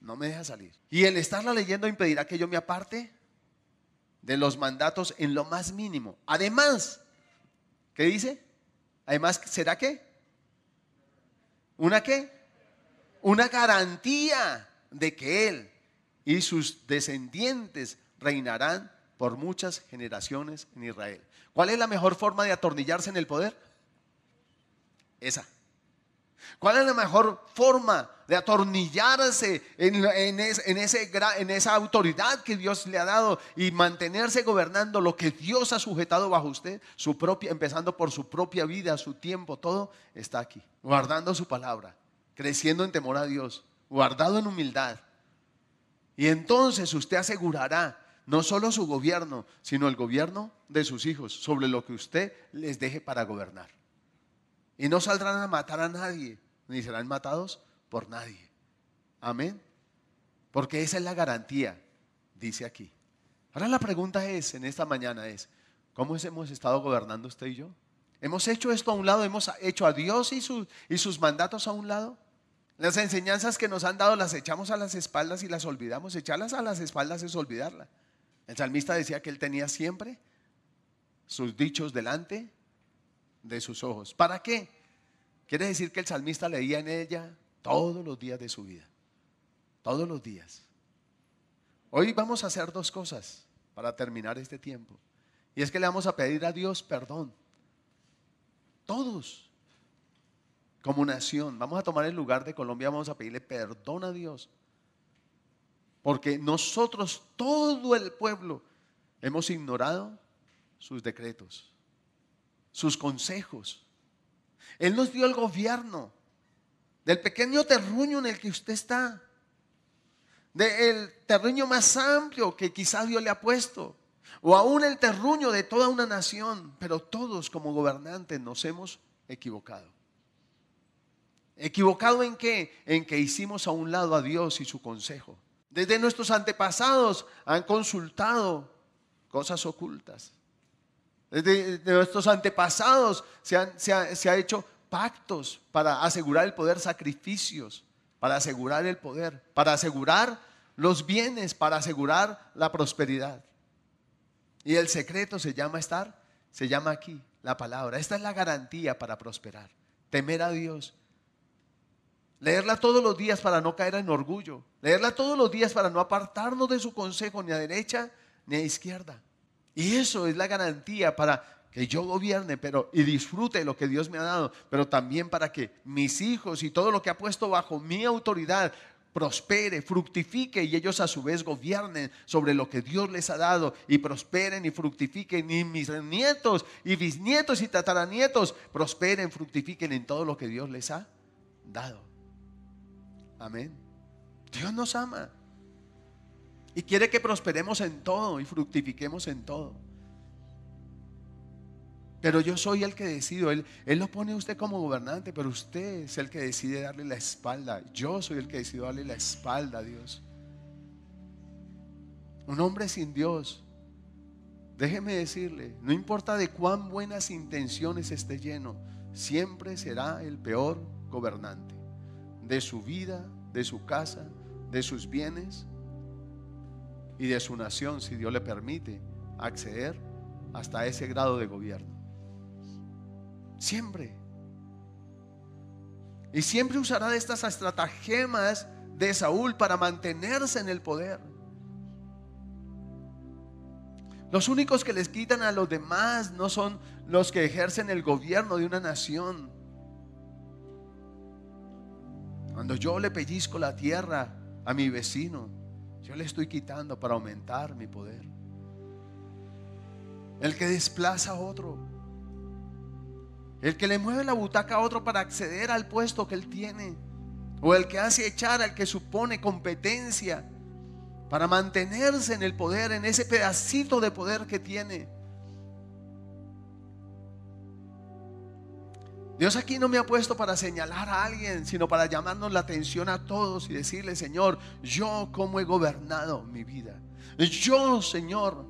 No me deja salir. Y el estarla leyendo impedirá que yo me aparte de los mandatos en lo más mínimo. Además, ¿qué dice? Además, ¿será qué? ¿Una qué? Una garantía de que Él y sus descendientes reinarán por muchas generaciones en Israel. ¿Cuál es la mejor forma de atornillarse en el poder? Esa. ¿Cuál es la mejor forma de atornillarse en, esa autoridad que Dios le ha dado y mantenerse gobernando lo que Dios ha sujetado bajo usted, su propia, empezando por su propia vida, su tiempo, todo está aquí, guardando su palabra, creciendo en temor a Dios, guardado en humildad. Y entonces usted asegurará no solo su gobierno, sino el gobierno de sus hijos sobre lo que usted les deje para gobernar. Y no saldrán a matar a nadie, ni serán matados por nadie. Amén. Porque esa es la garantía, dice aquí. Ahora la pregunta es, en esta mañana es, ¿cómo hemos estado gobernando usted y yo? ¿Hemos hecho esto a un lado? ¿Hemos hecho a Dios y, y sus mandatos a un lado? Las enseñanzas que nos han dado las echamos a las espaldas y las olvidamos. Echarlas a las espaldas es olvidarla. El salmista decía que él tenía siempre sus dichos delante de sus ojos. ¿Para qué? Quiere decir que el salmista leía en ella todos los días de su vida. Todos los días. Hoy vamos a hacer dos cosas para terminar este tiempo. Y es que le vamos a pedir a Dios perdón. Todos. Como nación. Vamos a tomar el lugar de Colombia, vamos a pedirle perdón a Dios. Porque nosotros, todo el pueblo, hemos ignorado sus decretos, sus consejos. Él nos dio el gobierno del pequeño terruño en el que usted está, del terruño más amplio que quizás Dios le ha puesto, o aún el terruño de toda una nación, pero todos como gobernantes nos hemos equivocado. ¿Equivocado en qué? En que hicimos a un lado a Dios y su consejo. Desde nuestros antepasados han consultado cosas ocultas. Desde nuestros antepasados se, han, se, ha, hecho pactos para asegurar el poder, sacrificios para asegurar el poder, para asegurar los bienes, para asegurar la prosperidad. Y el secreto se llama estar, se llama aquí la palabra. Esta es la garantía para prosperar. Temer a Dios. Leerla todos los días para no caer en orgullo. Leerla todos los días para no apartarnos de su consejo ni a derecha ni a izquierda. Y eso es la garantía para que yo gobierne pero, y disfrute lo que Dios me ha dado, pero también para que mis hijos y todo lo que ha puesto bajo mi autoridad prospere, fructifique y ellos a su vez gobiernen sobre lo que Dios les ha dado y prosperen y fructifiquen y mis nietos y bisnietos y tataranietos prosperen, fructifiquen en todo lo que Dios les ha dado. Amén. Dios nos ama. Y quiere que prosperemos en todo y fructifiquemos en todo. Pero yo soy el que decido. Él, él lo pone usted como gobernante, pero usted es el que decide darle la espalda. Yo soy el que decido darle la espalda a Dios. Un hombre sin Dios, déjeme decirle, no importa de cuán buenas intenciones esté lleno, siempre será el peor gobernante de su vida, de su casa, de sus bienes y de su nación, si Dios le permite acceder hasta ese grado de gobierno. Siempre. Y siempre usará de estas estratagemas de Saúl para mantenerse en el poder. Los únicos que les quitan a los demás no son los que ejercen el gobierno de una nación. Cuando yo le pellizco la tierra a mi vecino, yo le estoy quitando para aumentar mi poder. El que desplaza a otro. El que le mueve la butaca a otro para acceder al puesto que él tiene. O el que hace echar al que supone competencia para mantenerse en el poder, en ese pedacito de poder que tiene. Dios aquí no me ha puesto para señalar a alguien, sino para llamarnos la atención a todos y decirle, Señor, yo cómo he gobernado mi vida. Yo, Señor,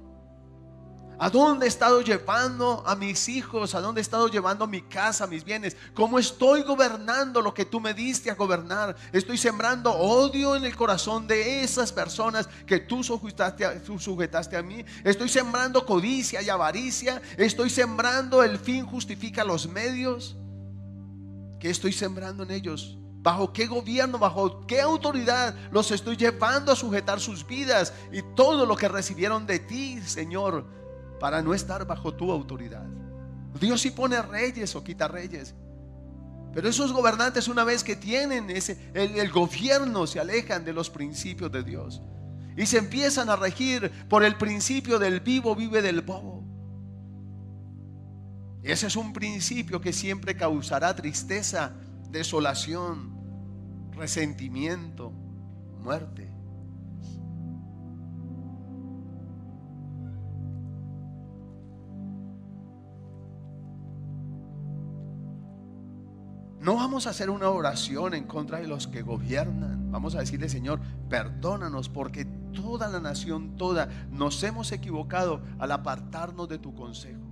¿a dónde he estado llevando a mis hijos? ¿A dónde he estado llevando mi casa, mis bienes? ¿Cómo estoy gobernando lo que tú me diste a gobernar? Estoy sembrando odio en el corazón de esas personas que tú sujetaste a, tú sujetaste a mí. Estoy sembrando codicia y avaricia. Estoy sembrando el fin justifica los medios. ¿Qué estoy sembrando en ellos? ¿Bajo qué gobierno, bajo qué autoridad los estoy llevando a sujetar sus vidas y todo lo que recibieron de ti, Señor, para no estar bajo tu autoridad? Dios sí pone reyes o quita reyes. Pero esos gobernantes una vez que tienen ese, el, el gobierno se alejan de los principios de Dios y se empiezan a regir por el principio del vivo vive del bobo. Ese es un principio que siempre causará tristeza, desolación, resentimiento, muerte. No vamos a hacer una oración en contra de los que gobiernan. Vamos a decirle, Señor, perdónanos porque toda la nación, toda, nos hemos equivocado al apartarnos de tu consejo.